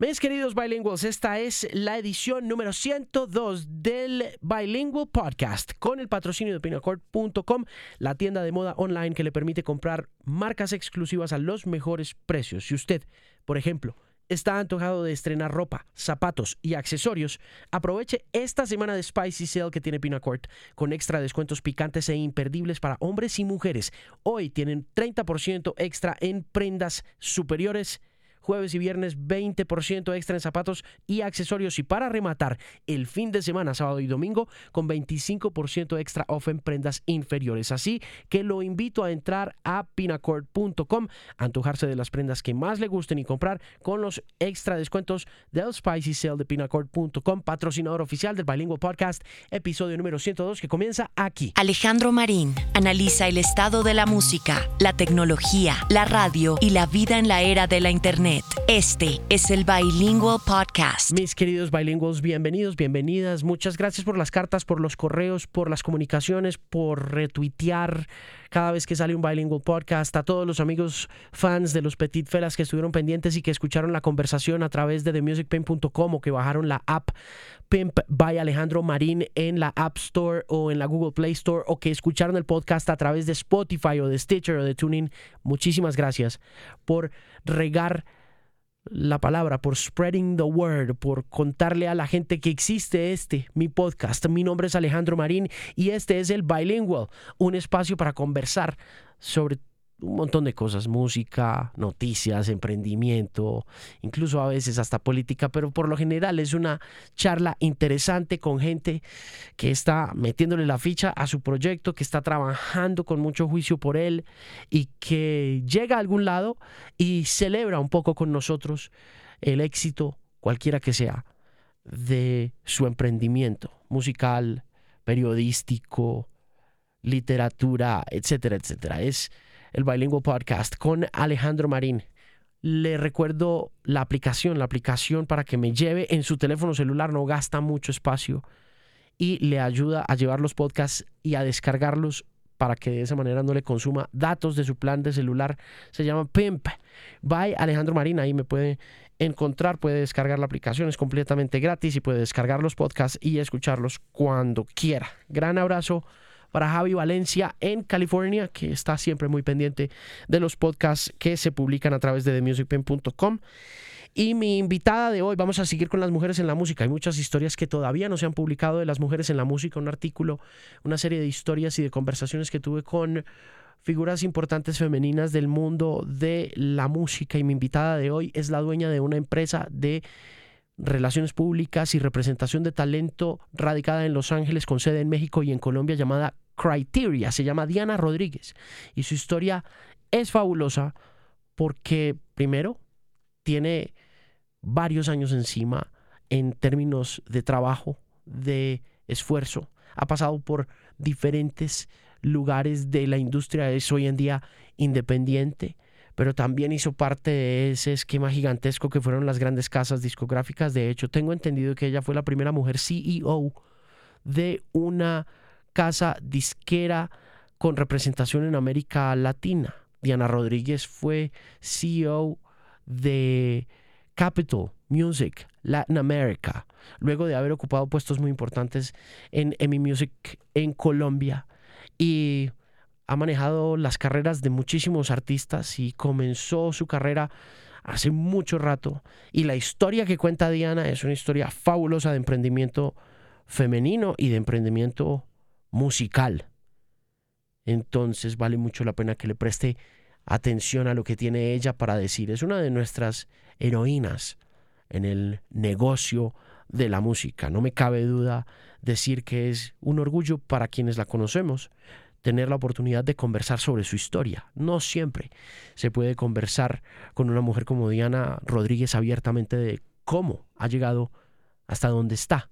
Mis queridos bilinguals, esta es la edición número 102 del Bilingual Podcast con el patrocinio de pinacord.com, la tienda de moda online que le permite comprar marcas exclusivas a los mejores precios. Si usted, por ejemplo, está antojado de estrenar ropa, zapatos y accesorios, aproveche esta semana de Spicy Sale que tiene Pinacord con extra descuentos picantes e imperdibles para hombres y mujeres. Hoy tienen 30% extra en prendas superiores jueves y viernes 20% extra en zapatos y accesorios y para rematar el fin de semana, sábado y domingo, con 25% extra off en prendas inferiores. Así que lo invito a entrar a pinacord.com, antojarse de las prendas que más le gusten y comprar con los extra descuentos del Spicy Sale de pinacord.com, patrocinador oficial del Bilingual Podcast, episodio número 102 que comienza aquí. Alejandro Marín analiza el estado de la música, la tecnología, la radio y la vida en la era de la Internet. Este es el Bilingual Podcast. Mis queridos bilingües, bienvenidos, bienvenidas. Muchas gracias por las cartas, por los correos, por las comunicaciones, por retuitear cada vez que sale un Bilingual Podcast. A todos los amigos fans de los Petit Felas que estuvieron pendientes y que escucharon la conversación a través de TheMusicPimp.com o que bajaron la app Pimp by Alejandro Marín en la App Store o en la Google Play Store o que escucharon el podcast a través de Spotify o de Stitcher o de Tuning. Muchísimas gracias por regar la palabra, por spreading the word, por contarle a la gente que existe este, mi podcast. Mi nombre es Alejandro Marín y este es el Bilingual, un espacio para conversar sobre un montón de cosas, música, noticias, emprendimiento, incluso a veces hasta política, pero por lo general es una charla interesante con gente que está metiéndole la ficha a su proyecto, que está trabajando con mucho juicio por él y que llega a algún lado y celebra un poco con nosotros el éxito, cualquiera que sea, de su emprendimiento musical, periodístico, literatura, etcétera, etcétera. Es el Bilingual Podcast con Alejandro Marín. Le recuerdo la aplicación, la aplicación para que me lleve en su teléfono celular, no gasta mucho espacio y le ayuda a llevar los podcasts y a descargarlos para que de esa manera no le consuma datos de su plan de celular. Se llama Pimp. By Alejandro Marín, ahí me puede encontrar, puede descargar la aplicación, es completamente gratis y puede descargar los podcasts y escucharlos cuando quiera. Gran abrazo para Javi Valencia en California, que está siempre muy pendiente de los podcasts que se publican a través de TheMusicPen.com. Y mi invitada de hoy, vamos a seguir con las mujeres en la música. Hay muchas historias que todavía no se han publicado de las mujeres en la música, un artículo, una serie de historias y de conversaciones que tuve con figuras importantes femeninas del mundo de la música. Y mi invitada de hoy es la dueña de una empresa de relaciones públicas y representación de talento radicada en Los Ángeles con sede en México y en Colombia llamada Criteria. Se llama Diana Rodríguez y su historia es fabulosa porque primero tiene varios años encima en términos de trabajo, de esfuerzo. Ha pasado por diferentes lugares de la industria, es hoy en día independiente pero también hizo parte de ese esquema gigantesco que fueron las grandes casas discográficas. De hecho, tengo entendido que ella fue la primera mujer CEO de una casa disquera con representación en América Latina. Diana Rodríguez fue CEO de Capital Music Latin America, luego de haber ocupado puestos muy importantes en EMI Music en Colombia. Y ha manejado las carreras de muchísimos artistas y comenzó su carrera hace mucho rato. Y la historia que cuenta Diana es una historia fabulosa de emprendimiento femenino y de emprendimiento musical. Entonces vale mucho la pena que le preste atención a lo que tiene ella para decir. Es una de nuestras heroínas en el negocio de la música. No me cabe duda decir que es un orgullo para quienes la conocemos tener la oportunidad de conversar sobre su historia. No siempre se puede conversar con una mujer como Diana Rodríguez abiertamente de cómo ha llegado hasta donde está.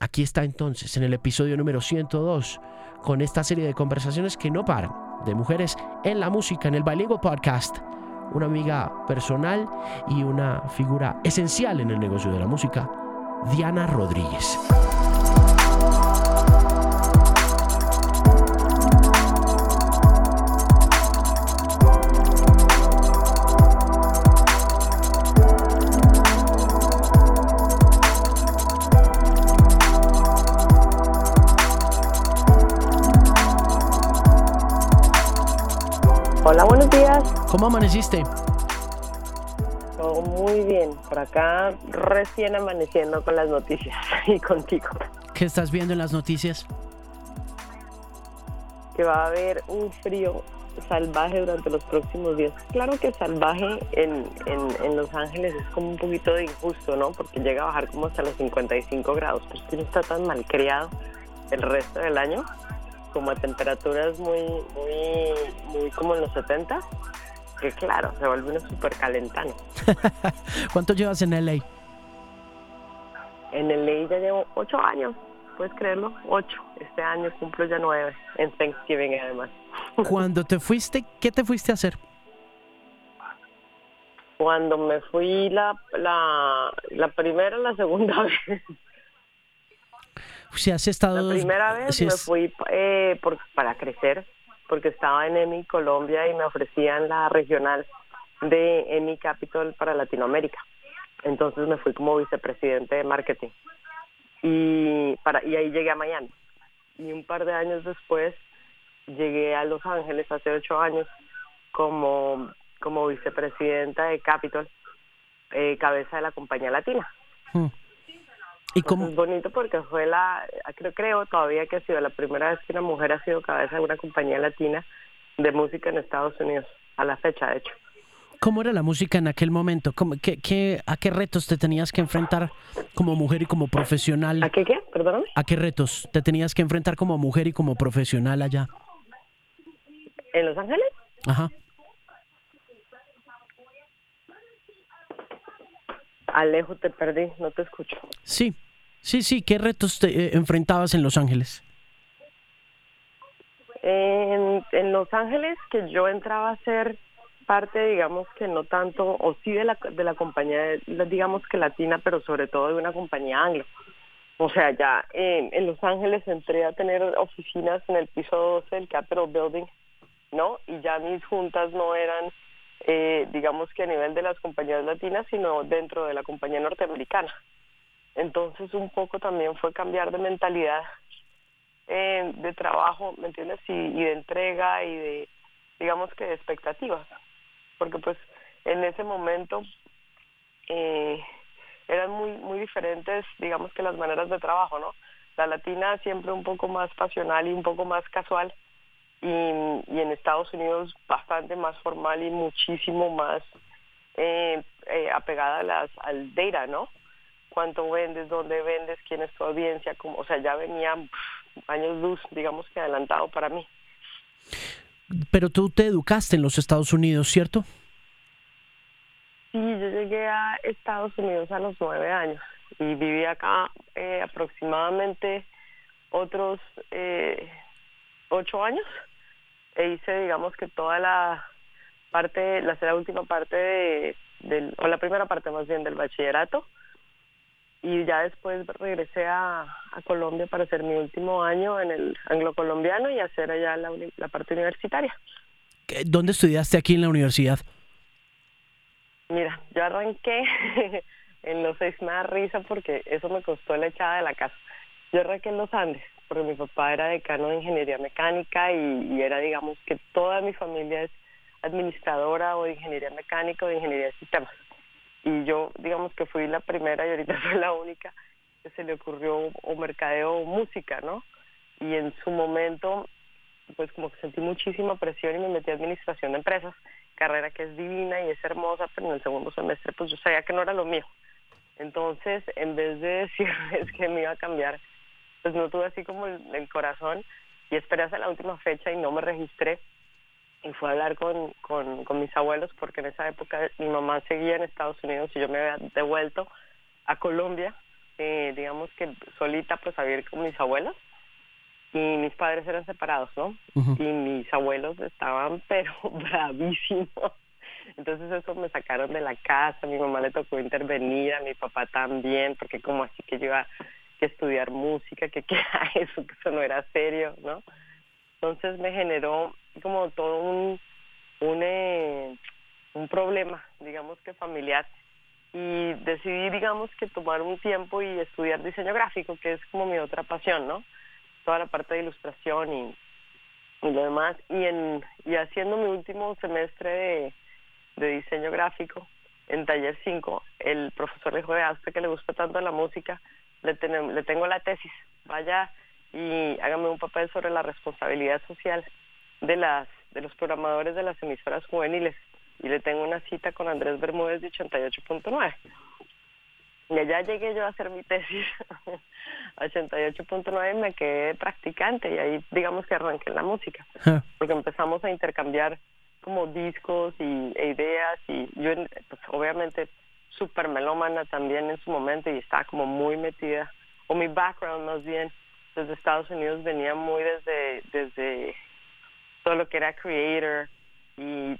Aquí está entonces, en el episodio número 102, con esta serie de conversaciones que no paran, de mujeres en la música, en el Bilingual Podcast, una amiga personal y una figura esencial en el negocio de la música, Diana Rodríguez. ¿Cómo amaneciste? Todo muy bien. Por acá recién amaneciendo con las noticias y contigo. ¿Qué estás viendo en las noticias? Que va a haber un frío salvaje durante los próximos días. Claro que salvaje en, en, Los Ángeles es como un poquito de injusto, ¿no? Porque llega a bajar como hasta los 55 grados, pero es que no está tan mal creado el resto del año, como a temperaturas muy, muy, muy como en los 70, claro, se vuelve uno súper calentano. ¿Cuánto llevas en LA? En LA ya llevo ocho años, puedes creerlo, ocho. Este año cumplo ya nueve, en Thanksgiving además. Cuando te fuiste, ¿qué te fuiste a hacer? Cuando me fui la, la, la primera la segunda vez. Si has estado... La primera vez me fui eh, por, para crecer, porque estaba en EMI Colombia y me ofrecían la regional de EMI Capital para Latinoamérica. Entonces me fui como vicepresidente de marketing. Y, para, y ahí llegué a Miami. Y un par de años después llegué a Los Ángeles hace ocho años como, como vicepresidenta de Capitol, eh, cabeza de la compañía latina. Hmm. ¿Y cómo? Es bonito porque fue la, creo, creo todavía que ha sido la primera vez que una mujer ha sido cabeza de una compañía latina de música en Estados Unidos, a la fecha de hecho. ¿Cómo era la música en aquel momento? qué, qué, ¿A qué retos te tenías que enfrentar como mujer y como profesional? ¿A qué qué? Perdóname. ¿A qué retos te tenías que enfrentar como mujer y como profesional allá? ¿En Los Ángeles? Ajá. Alejo, te perdí, no te escucho. Sí, sí, sí. ¿Qué retos te eh, enfrentabas en Los Ángeles? En, Los Ángeles, que yo entraba a ser parte, digamos que no tanto, o sí de la, de la compañía, digamos que latina, pero sobre todo de una compañía anglo. O sea, ya en, en Los Ángeles entré a tener oficinas en el piso 12 del Capitol Building ¿no? Y ya mis juntas no eran, eh, digamos que a nivel de las compañías latinas, sino dentro de la compañía norteamericana. Entonces un poco también fue cambiar de mentalidad eh, de trabajo, ¿me entiendes? Y, de entrega y de, digamos que de expectativas. Porque pues en ese momento eh, eran muy, muy diferentes, digamos que las maneras de trabajo, ¿no? La latina siempre un poco más pasional y un poco más casual y, en Estados Unidos bastante más formal y muchísimo más eh, apegada a las, al data, ¿no? Cuánto vendes, dónde vendes, quién es tu audiencia, como, o sea, ya venía años luz, digamos que adelantado para mí. Pero tú te educaste en los Estados Unidos, ¿cierto? Sí, yo llegué a Estados Unidos a los nueve años y viví acá eh, aproximadamente otros eh, ocho años e hice, digamos que toda la parte, la, la última parte de, del, o la primera parte más bien del bachillerato. Y ya después regresé a, a Colombia para hacer mi último año en el anglo-colombiano y hacer allá la, la parte universitaria. ¿Dónde estudiaste aquí en la universidad? Mira, yo arranqué en los seis, me da risa porque eso me costó la echada de la casa. Yo arranqué en los Andes porque mi papá era decano de ingeniería mecánica y, era, digamos, que toda mi familia es administradora o de ingeniería mecánica o de ingeniería de sistemas. Yo, digamos que fui la primera y ahorita soy la única que se le ocurrió o mercadeo música, ¿no? Y en su momento, pues como que sentí muchísima presión y me metí a administración de empresas, carrera que es divina y es hermosa, pero en el segundo semestre pues yo sabía que no era lo mío. Entonces, en vez de decirles que me iba a cambiar pues no tuve así como el, corazón y esperé hasta la última fecha y no me registré y fui a hablar con, con, mis abuelos porque en esa época mi mamá seguía en Estados Unidos y yo me había devuelto a Colombia, eh, digamos que solita pues a vivir con mis abuelos y mis padres eran separados, ¿no? Y mis abuelos estaban pero bravísimos. Entonces eso me sacaron de la casa, a mi mamá le tocó intervenir, a mi papá también, porque como así que yo iba que estudiar música, que qué eso, que eso no era serio, ¿no? Entonces me generó como todo un, un, eh, un problema, digamos que familiar, y decidí, digamos, que tomar un tiempo y estudiar diseño gráfico, que es como mi otra pasión, ¿no? Toda la parte de ilustración y, lo demás. Y, en, y haciendo mi último semestre de, de diseño gráfico en taller 5, el profesor le dijo, a usted que le gusta tanto la música, le, le tengo la tesis, vaya y hágame un papel sobre la responsabilidad social de las de los programadores de las emisoras juveniles. Y le tengo una cita con Andrés Bermúdez de 88.9. Y allá llegué yo a hacer mi tesis a 88.9 y me quedé practicante y ahí digamos que arranqué en la música, porque empezamos a intercambiar como discos y, e ideas y yo pues, obviamente súper melómana también en su momento y estaba como muy metida, o mi background más bien desde Estados Unidos venía muy desde, desde todo lo que era Creator y,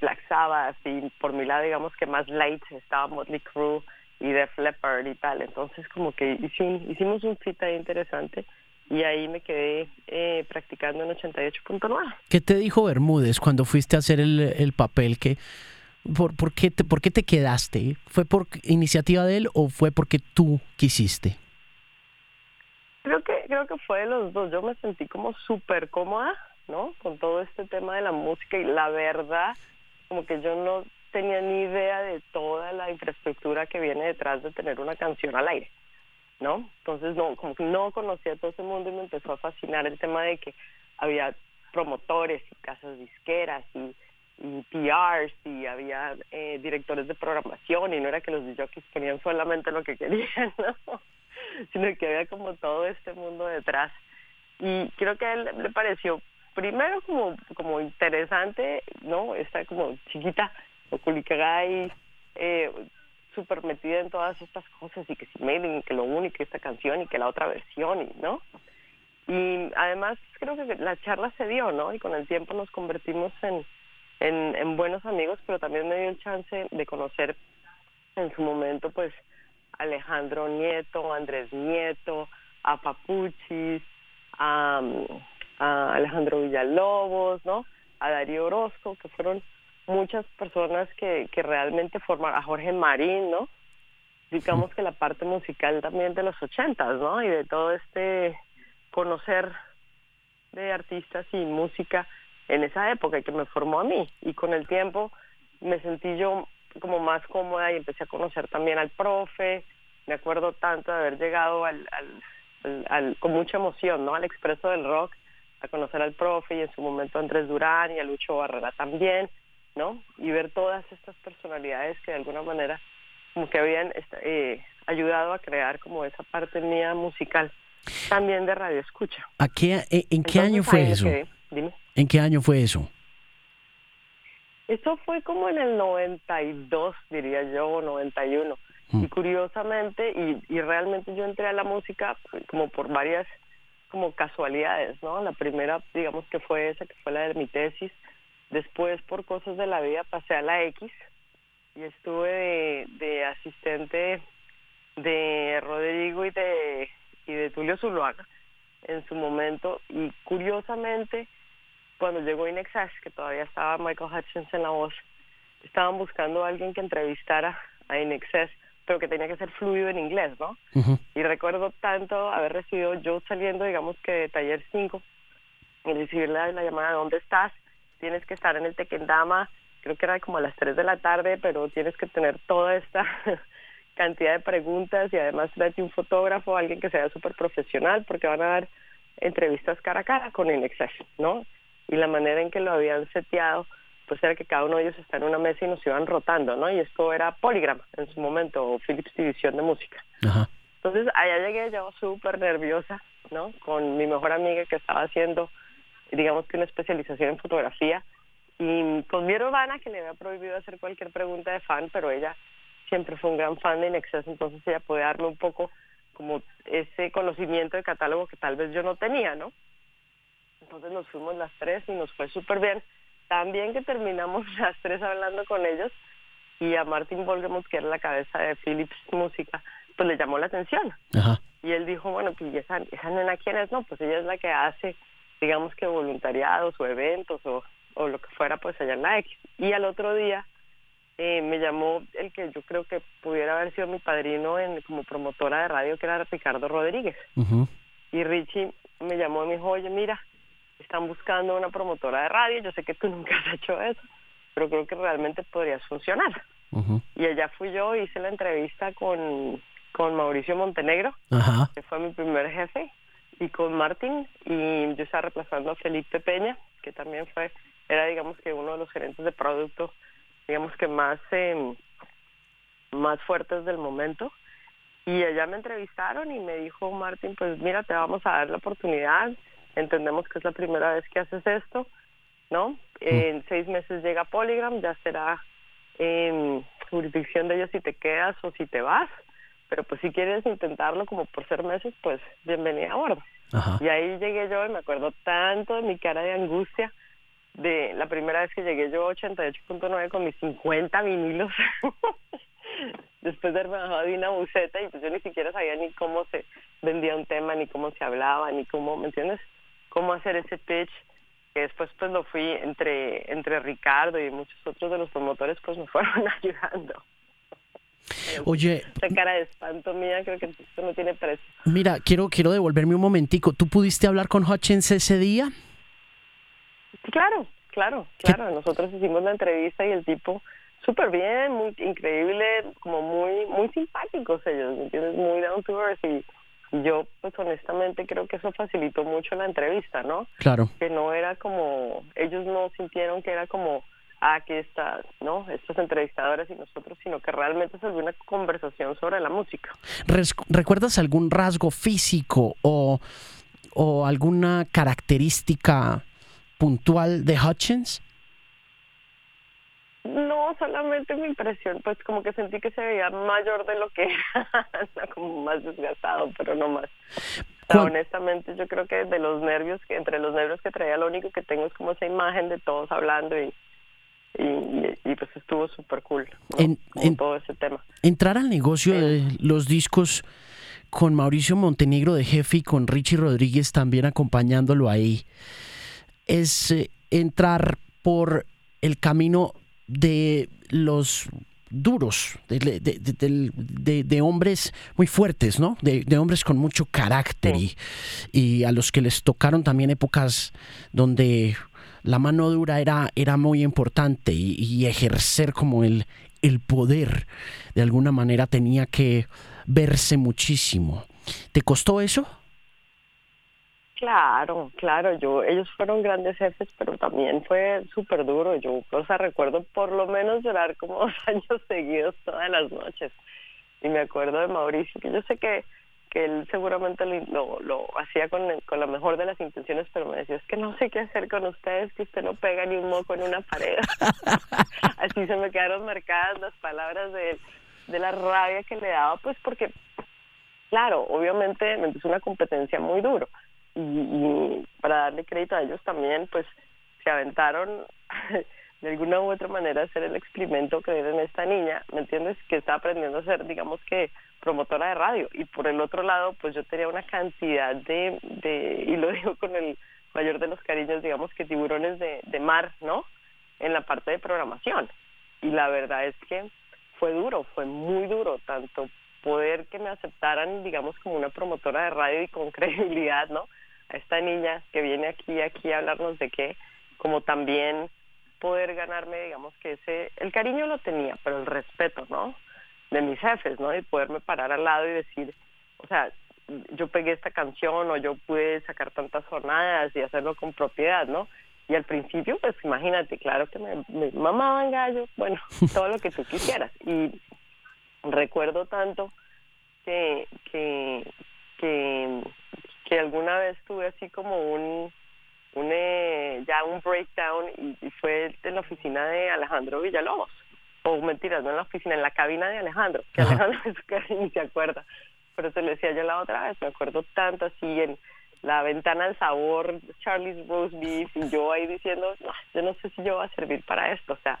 Black Sabbath y por mi lado digamos que más light estaba Motley Crue y Def Leppard y tal, entonces como que hicimos, hicimos un fit ahí interesante y ahí me quedé eh, practicando en 88.9. ¿Qué te dijo Bermúdez cuando fuiste a hacer el, el papel? que por, por, qué te, ¿Por qué te quedaste? ¿Fue por iniciativa de él o fue porque tú quisiste? Creo que, fue de los dos. Yo me sentí como súper cómoda, ¿no? Con todo este tema de la música y la verdad, como que yo no tenía ni idea de toda la infraestructura que viene detrás de tener una canción al aire, ¿no? Entonces, no, como que no conocía todo ese mundo y me empezó a fascinar el tema de que había promotores y casas disqueras y, y PRs y había eh, directores de programación y no era que los DJs ponían solamente lo que querían, ¿no? sino que había como todo este mundo detrás. Y creo que a él le pareció primero como, como interesante, ¿no? Está como chiquita, o Kulikagay, eh, súper metida en todas estas cosas y que si mailing, que lo único, esta canción y que la otra versión, y, ¿no? Y además creo que la charla se dio, ¿no? Y con el tiempo nos convertimos en, en buenos amigos, pero también me dio el chance de conocer en su momento, pues, Alejandro Nieto, Andrés Nieto, a Papuchis, a, Alejandro Villalobos, ¿no? A Darío Orozco, que fueron muchas personas que, que realmente forman, a Jorge Marín, ¿no? Digamos que la parte musical también de los ochentas, ¿no? Y de todo este conocer de artistas y música en esa época que me formó a mí. Y con el tiempo me sentí yo como más cómoda y empecé a conocer también al profe. Me acuerdo tanto de haber llegado al, al, con mucha emoción, ¿no? Al expreso del rock, a conocer al profe y en su momento a Andrés Durán y a Lucho Barrera también, ¿no? Y ver todas estas personalidades que de alguna manera como que habían eh, ayudado a crear como esa parte mía musical también de radio escucha. ¿A qué, ¿En qué año fue eso? ¿En qué año fue eso? Eso fue como en el 92, diría yo, 91. Mm. Y curiosamente, y, y realmente yo entré a la música como por varias como casualidades, ¿no? La primera, digamos que fue esa, que fue la de mi tesis. Después, por cosas de la vida, pasé a la X y estuve de, de asistente de Rodrigo y de, y de Tulio Zuluaga en su momento. Y curiosamente, cuando llegó Inexas, que todavía estaba Michael Hutchins en la voz, estaban buscando a alguien que entrevistara a Inexcess, pero que tenía que ser fluido en inglés, ¿no? Y recuerdo tanto haber recibido yo saliendo, digamos que de taller 5, y recibir la, llamada, ¿dónde estás? Tienes que estar en el Tequendama, creo que era como a las 3 de la tarde, pero tienes que tener toda esta cantidad de preguntas y además traerte un fotógrafo, alguien que sea súper profesional, porque van a dar entrevistas cara a cara con Inexcess, ¿no? Y la manera en que lo habían seteado pues era que cada uno de ellos está en una mesa y nos iban rotando, ¿no? Y esto era Polygram en su momento, o Philips División de Música. Entonces allá llegué yo súper nerviosa, ¿no? Con mi mejor amiga que estaba haciendo, digamos que una especialización en fotografía, y con mi hermana que le había prohibido hacer cualquier pregunta de fan, pero ella siempre fue un gran fan de Inexcess, entonces ella podía darme un poco como ese conocimiento de catálogo que tal vez yo no tenía, ¿no? Entonces nos fuimos las tres y nos fue súper bien. También que terminamos las tres hablando con ellos y a Martin Volgemuth, que era la cabeza de Philips Música, pues le llamó la atención. Y él dijo, bueno, pues esa, esa nena quién es? No, pues ella es la que hace, digamos que voluntariados o eventos o, o lo que fuera, pues allá en la X. Y al otro día eh, me llamó el que yo creo que pudiera haber sido mi padrino en como promotora de radio, que era Ricardo Rodríguez. Y Richie me llamó y me dijo, oye, mira, están buscando una promotora de radio, yo sé que tú nunca has hecho eso, pero creo que realmente podrías funcionar. Y allá fui yo, hice la entrevista con, con Mauricio Montenegro, que fue mi primer jefe, y con Martín, y yo estaba reemplazando a Felipe Peña, que también fue, era digamos que uno de los gerentes de producto, digamos que más, eh, más fuertes del momento. Y allá me entrevistaron y me dijo Martín, pues mira, te vamos a dar la oportunidad, entendemos que es la primera vez que haces esto, ¿no? Mm. En seis meses llega Polygram, ya será en jurisdicción de ellos si te quedas o si te vas, pero pues si quieres intentarlo como por ser meses, pues bienvenida a bordo. Y ahí llegué yo y me acuerdo tanto de mi cara de angustia de la primera vez que llegué yo 88.9 con mis 50 vinilos después de haberme bajado de una buceta y pues yo ni siquiera sabía ni cómo se vendía un tema, ni cómo se hablaba, ni cómo, ¿me entiendes? Cómo hacer ese pitch que después pues lo fui entre entre Ricardo y muchos otros de los promotores pues me fueron ayudando. Oye, esa cara de espanto mía creo que esto no tiene precio. Mira, quiero quiero devolverme un momentico. ¿Tú pudiste hablar con Hutchins ese día? Claro, claro, claro. Nosotros hicimos la entrevista y el tipo súper bien, muy increíble, como muy muy simpáticos ellos, ¿me entiendes? Muy down to earth y yo pues honestamente creo que eso facilitó mucho la entrevista, ¿no? Claro. Que no era como, ellos no sintieron que era como, ah, aquí está, ¿no? Estos entrevistadores y nosotros, sino que realmente se una conversación sobre la música. ¿Recuerdas algún rasgo físico o, o alguna característica puntual de Hutchins? No, solamente mi impresión, pues como que sentí que se veía mayor de lo que era, como más desgastado, pero no más. honestamente, yo creo que de los nervios, que entre los nervios que traía, lo único que tengo es como esa imagen de todos hablando y, y, pues estuvo súper cool en, todo ese tema. Entrar al negocio de los discos con Mauricio Montenegro de jefe y con Richie Rodríguez también acompañándolo ahí, es eh, entrar por el camino de los duros, de, hombres muy fuertes, ¿no? De, hombres con mucho carácter y, a los que les tocaron también épocas donde la mano dura era, era muy importante y, ejercer como el, el poder de alguna manera tenía que verse muchísimo. ¿Te costó eso? Claro, claro, yo, ellos fueron grandes jefes, pero también fue súper duro. Yo, o sea, recuerdo por lo menos llorar como dos años seguidos todas las noches. Y me acuerdo de Mauricio, que yo sé que, que él seguramente lo, lo hacía con, con la mejor de las intenciones, pero me decía, es que no sé qué hacer con ustedes, que usted no pega ni un moco en una pared. Así se me quedaron marcadas las palabras de, de la rabia que le daba, pues porque, claro, obviamente es una competencia muy duro y, para darle crédito a ellos también, pues se aventaron de alguna u otra manera hacer el experimento que en esta niña, ¿me entiendes? Que está aprendiendo a ser, digamos que, promotora de radio. Y por el otro lado, pues yo tenía una cantidad de, de y lo digo con el mayor de los cariños, digamos que tiburones de, de mar, ¿no? En la parte de programación. Y la verdad es que fue duro, fue muy duro, tanto poder que me aceptaran, digamos, como una promotora de radio y con credibilidad, ¿no? A esta niña que viene aquí aquí a hablarnos de qué, como también poder ganarme, digamos que ese, el cariño lo tenía, pero el respeto, ¿no? De mis jefes, ¿no? Y poderme parar al lado y decir, o sea, yo pegué esta canción o yo pude sacar tantas jornadas y hacerlo con propiedad, ¿no? Y al principio, pues imagínate, claro que me, mamaban gallo, bueno, todo lo que tú quisieras. Y recuerdo tanto que, que que alguna vez tuve así como un, un eh, ya un breakdown y, fue en la oficina de Alejandro Villalobos. O mentiras, no en la oficina, en la cabina de Alejandro, que Alejandro ni se acuerda. Pero se le decía yo la otra vez, me acuerdo tanto así en la ventana del sabor, Charlie's Roast Beef, y yo ahí diciendo, no, yo no sé si yo voy a servir para esto. O sea,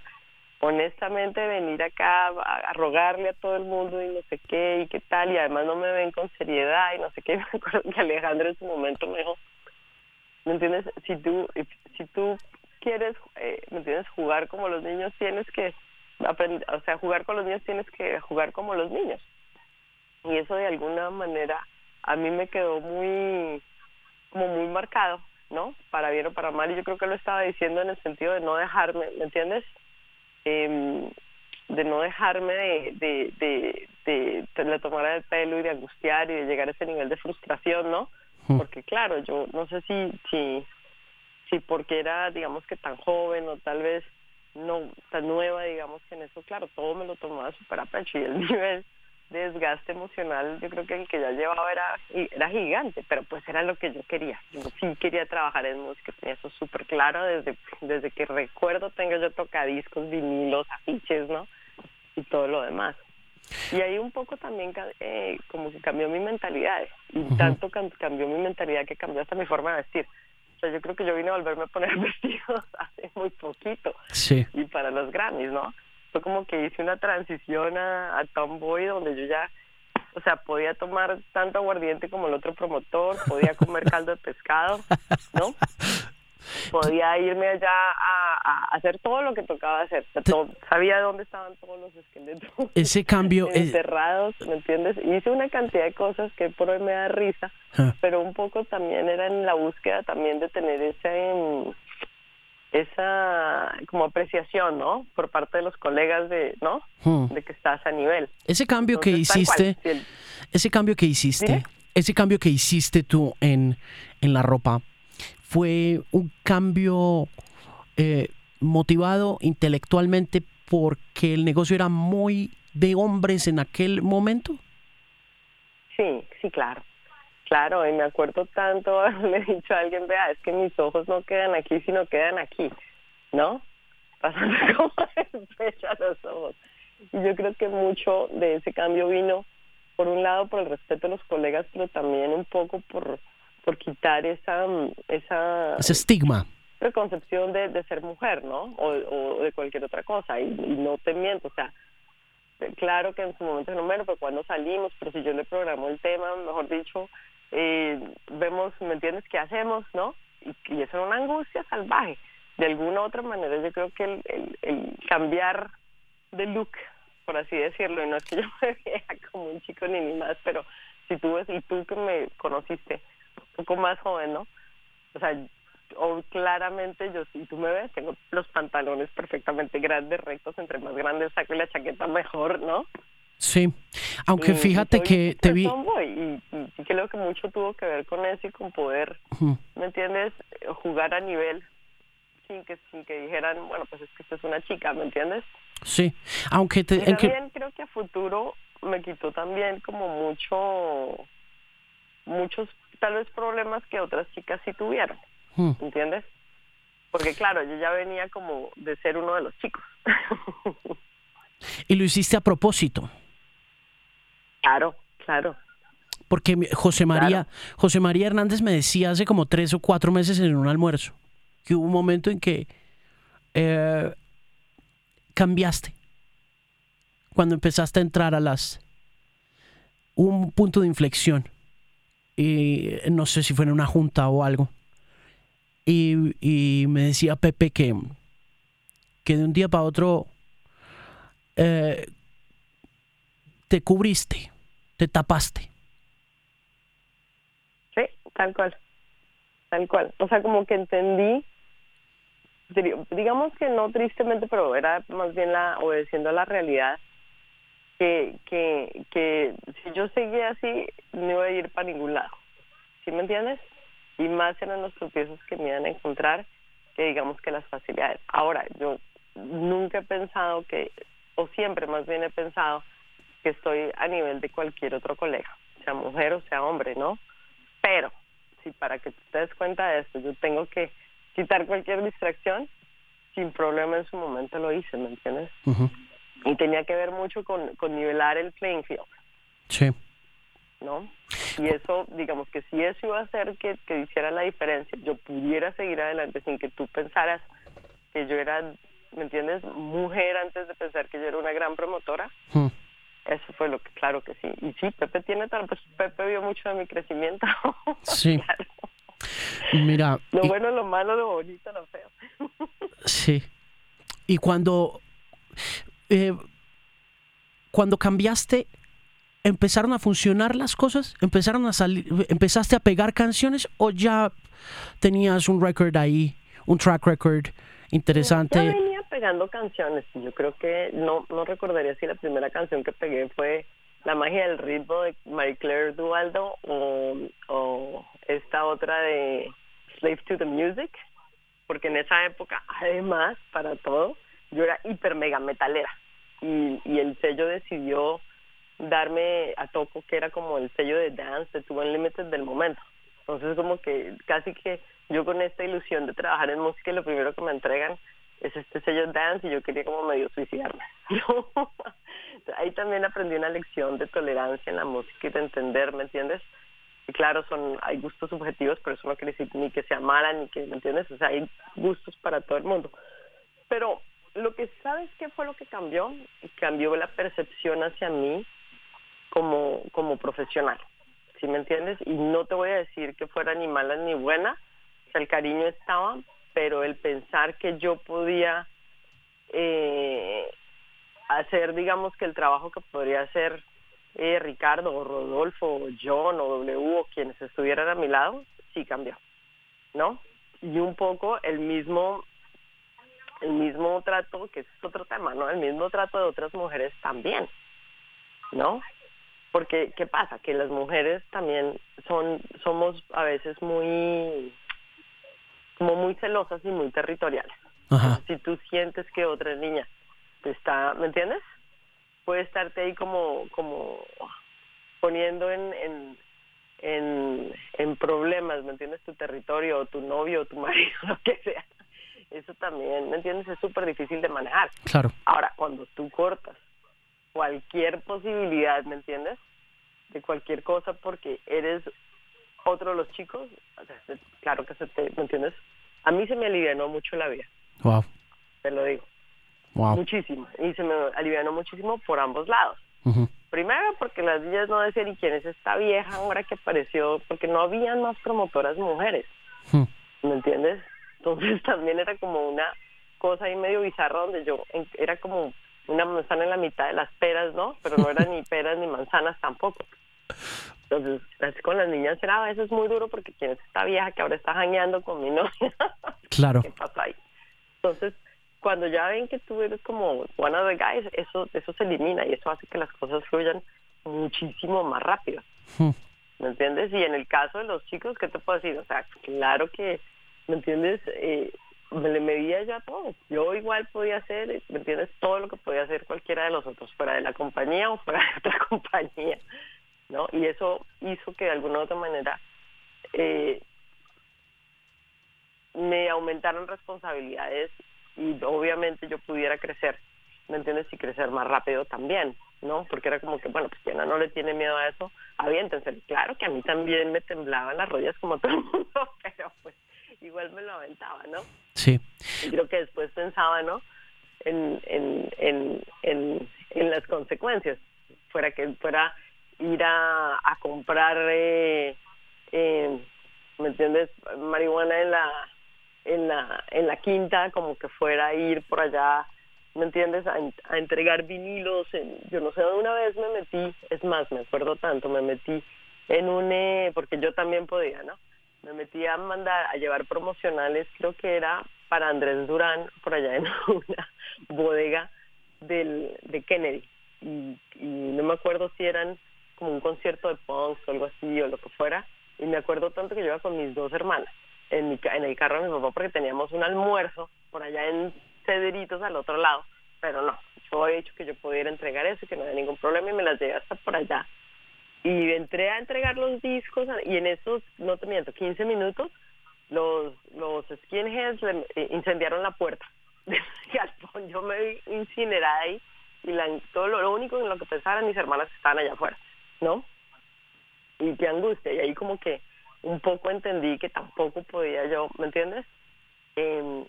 honestamente venir acá a, rogarle a todo el mundo y no sé qué y qué tal y además no me ven con seriedad y no sé qué me que Alejandro en su momento me dijo ¿me entiendes? si tú si tú quieres eh, ¿me entiendes? jugar como los niños tienes que aprender o sea jugar con los niños tienes que jugar como los niños y eso de alguna manera a mí me quedó muy como muy marcado ¿no? Para bien o para mal y yo creo que lo estaba diciendo en el sentido de no dejarme ¿me entiendes? Em, de no dejarme de, de, de, de, tomar el pelo y de angustiar y de llegar a ese nivel de frustración, ¿no? Hmm. Porque claro, yo no sé si, si, si porque era, digamos que tan joven o tal vez no tan nueva, digamos que en eso, claro, todo me lo tomaba súper a pecho y el nivel desgaste emocional, yo creo que el que ya llevaba era, era gigante, pero pues era lo que yo quería. Yo sí quería trabajar en música, tenía eso súper claro desde, desde que recuerdo tengo yo tocadiscos, vinilos, afiches, ¿no? Y todo lo demás. Y ahí un poco también eh, como que cambió mi mentalidad, y tanto cambió mi mentalidad que cambió hasta mi forma de vestir. O sea, yo creo que yo vine a volverme a poner vestidos hace muy poquito. Sí. Y para los Grammys, ¿no? Fue como que hice una transición a, a Tomboy donde yo ya, o sea, podía tomar tanto aguardiente como el otro promotor, podía comer caldo de pescado, ¿no? podía irme allá a, hacer todo lo que tocaba hacer. sabía dónde estaban todos los esqueletos. Ese cambio. enterrados, ¿me entiendes? Hice una cantidad de cosas que por hoy me da risa, ah. pero un poco también era en la búsqueda también de tener ese esa como apreciación, ¿no? Por parte de los colegas de, ¿no? Hmm. De que estás a nivel. Ese cambio que hiciste, ese cambio que hiciste, ese cambio que hiciste tú en, en la ropa, fue un cambio eh, motivado intelectualmente porque el negocio era muy de hombres en aquel momento? Sí, sí, claro. Claro, y me acuerdo tanto, le he dicho a alguien, vea, es que mis ojos no quedan aquí, sino quedan aquí, ¿no? Pasando como el pecho a los ojos. Y yo creo que mucho de ese cambio vino, por un lado, por el respeto a los colegas, pero también un poco por por quitar esa esa ese estigma preconcepción de, de ser mujer no o, de cualquier otra cosa y, no te miento o sea claro que en su momento no pero cuando salimos pero si yo le programo el tema mejor dicho eh, vemos me entiendes qué hacemos no y, eso es una angustia salvaje de alguna u otra manera yo creo que el, el, el cambiar de look por así decirlo y no es que yo me vea como un chico ni ni más pero si tú ves y tú que me conociste poco más joven, ¿no? O sea, o claramente yo, si tú me ves, tengo los pantalones perfectamente grandes, rectos, entre más grandes saco la chaqueta mejor, ¿no? Sí, aunque fíjate que te vi... Y, y, creo que mucho tuvo que ver con eso y con poder, ¿me entiendes? Jugar a nivel sin que sin que dijeran, bueno, pues es que esta es una chica, ¿me entiendes? Sí, aunque te... también creo que a futuro me quitó también como mucho muchos tal vez problemas que otras chicas sí tuvieron, hmm. ¿entiendes? Porque claro, yo ya venía como de ser uno de los chicos. ¿Y lo hiciste a propósito? Claro, claro. Porque José María, José María Hernández me decía hace como tres o cuatro meses en un almuerzo que hubo un momento en que eh, cambiaste. Cuando empezaste a entrar a las... un punto de inflexión y no sé si fue en una junta o algo. Y, me decía Pepe que, que de un día para otro eh, te cubriste, te tapaste. Sí, tal cual, tal cual. O sea, como que entendí, digamos que no tristemente, pero era más bien la obedeciendo a la realidad que, que, que si yo seguía así, no iba a ir para ningún lado. ¿Sí me entiendes? Y más eran los tropiezos que me iban a encontrar que digamos que las facilidades. Ahora, yo nunca he pensado que, o siempre más bien he pensado que estoy a nivel de cualquier otro colega, sea mujer o sea hombre, ¿no? Pero, si para que tú te des cuenta de esto, yo tengo que quitar cualquier distracción, sin problema en su momento lo hice, ¿me entiendes? y tenía que ver mucho con, con nivelar el playing field. Sí. ¿No? Y eso, digamos que si eso iba a hacer que, que hiciera la diferencia, yo pudiera seguir adelante sin que tú pensaras que yo era, ¿me entiendes?, mujer antes de pensar que yo era una gran promotora. Claro que sí. Y sí, Pepe tiene tal, pues Pepe vio mucho de mi crecimiento. Sí. Mira. Lo bueno, lo malo, lo bonito, lo feo. sí. Y cuando eh, cuando cambiaste, ¿empezaron a funcionar las cosas? ¿Empezaron a salir, empezaste a pegar canciones o ya tenías un record ahí, un track record interesante? Ya venía pegando canciones. Yo creo que no, no recordaría si la primera canción que pegué fue La magia del ritmo de Marie Claire Dualdo o, o esta otra de Slave to the Music, porque en esa época, además, para todo, yo era hiper mega metalera y, y el sello decidió darme a Toco, que era como el sello de dance de Two Unlimited del momento. Entonces como que casi que yo con esta ilusión de trabajar en música lo primero que me entregan es este sello dance y yo quería como medio suicidarme. Ahí también aprendí una lección de tolerancia en la música y de entender, ¿me entiendes? Y claro, son hay gustos subjetivos, pero eso no quiere decir ni que sea mala ni que, ¿me entiendes? O sea, hay gustos para todo el mundo. Pero lo que sabes qué fue lo que cambió, cambió la percepción hacia mí como, como profesional, ¿sí me entiendes? Y no te voy a decir que fuera ni mala ni buena, o sea, el cariño estaba, pero el pensar que yo podía eh, hacer, digamos, que el trabajo que podría hacer eh, Ricardo o Rodolfo o John o W o quienes estuvieran a mi lado, sí cambió, ¿no? Y un poco el mismo el mismo trato, que es otro tema, ¿no? El mismo trato de otras mujeres también, ¿no? Porque, ¿qué pasa? Que las mujeres también son, somos a veces muy, como muy celosas y muy territoriales. Si tú sientes que otra niña te está, ¿me entiendes? Puede estarte ahí como, como poniendo en, en, en, en problemas, ¿me entiendes? Tu territorio, o tu novio, o tu marido, lo que sea. Eso también, ¿me entiendes? Es súper difícil de manejar. Claro. Ahora, cuando tú cortas cualquier posibilidad, ¿me entiendes? De cualquier cosa porque eres otro de los chicos, claro que se te, ¿me entiendes? A mí se me alivianó mucho la vida. Wow. Te lo digo. Wow. Muchísimo. Y se me alivianó muchísimo por ambos lados. Primero porque las niñas no decían, ¿y quién es esta vieja ahora que apareció? Porque no habían más promotoras mujeres. ¿Me entiendes? Entonces también era como una cosa ahí medio bizarra donde yo era como una manzana en la mitad de las peras, ¿no? Pero no eran ni peras ni manzanas tampoco. Entonces, con las niñas era a veces muy duro porque quién es esta vieja que ahora está jañando con mi novia. Claro. ¿Qué pasa ahí? Entonces, cuando ya ven que tú eres como one of the guys, eso, eso se elimina y eso hace que las cosas fluyan muchísimo más rápido. ¿Me entiendes? Y en el caso de los chicos, ¿qué te puedo decir? O sea, claro que, ¿me entiendes? Eh, me le medía ya todo. Yo igual podía hacer, ¿me entiendes? Todo lo que podía hacer cualquiera de los otros, fuera de la compañía o fuera de otra compañía, ¿no? Y eso hizo que de alguna u otra manera eh, me aumentaron responsabilidades y obviamente yo pudiera crecer, ¿me entiendes? Y crecer más rápido también, ¿no? Porque era como que, bueno, pues quien no le tiene miedo a eso, aviéntense. Claro que a mí también me temblaban las rodillas como todo el mundo, pero pues igual me lo aventaba, ¿no? Sí. Y creo que después pensaba, ¿no? En, en, en, en, en las consecuencias. Fuera que fuera ir a, a comprar, eh, eh, ¿me entiendes? Marihuana en la, en la, en la quinta, como que fuera a ir por allá, ¿me entiendes? A, a entregar vinilos. En, yo no sé, una vez me metí, es más, me acuerdo tanto, me metí en un, eh, porque yo también podía, ¿no? me metí a mandar a llevar promocionales, creo que era para Andrés Durán, por allá en una bodega del, de Kennedy. Y, y no me acuerdo si eran como un concierto de punk o algo así o lo que fuera. Y me acuerdo tanto que yo iba con mis dos hermanas en, mi, en el carro de mi papá porque teníamos un almuerzo por allá en Cederitos al otro lado. Pero no, yo había dicho que yo podía ir a entregar eso y que no había ningún problema y me las llevé hasta por allá y entré a entregar los discos y en esos, no te miento, 15 minutos, los, los skinheads le, eh, incendiaron la puerta Yo me vi ahí y la, todo lo, único en lo que pensaban mis hermanas estaban allá afuera, ¿no? Y qué angustia. Y ahí como que un poco entendí que tampoco podía yo, ¿me entiendes? Eh,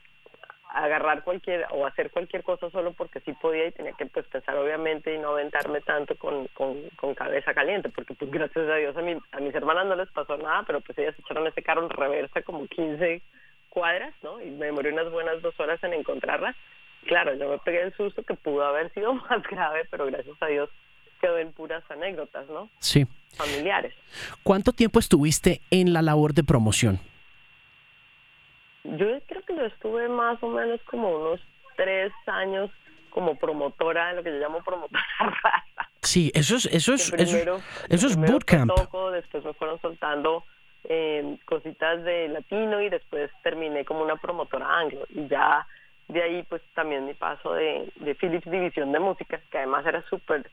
agarrar cualquier o hacer cualquier cosa solo porque sí podía y tenía que pues pensar obviamente y no aventarme tanto con, con, cabeza caliente porque pues gracias a Dios a, mi, a mis hermanas no les pasó nada pero pues ellas echaron ese carro en reversa como 15 cuadras no y me demoré unas buenas dos horas en encontrarlas claro yo me pegué el susto que pudo haber sido más grave pero gracias a Dios quedó en puras anécdotas no sí familiares ¿cuánto tiempo estuviste en la labor de promoción? Yo creo que yo estuve más o menos como unos tres años como promotora, lo que yo llamo promotora raza. Sí, eso es, eso es, primero, eso, es primero bootcamp. Toco, después me fueron soltando eh, cositas de latino y después terminé como una promotora anglo y ya de ahí pues también mi paso de, de Philips División de Música, que además era súper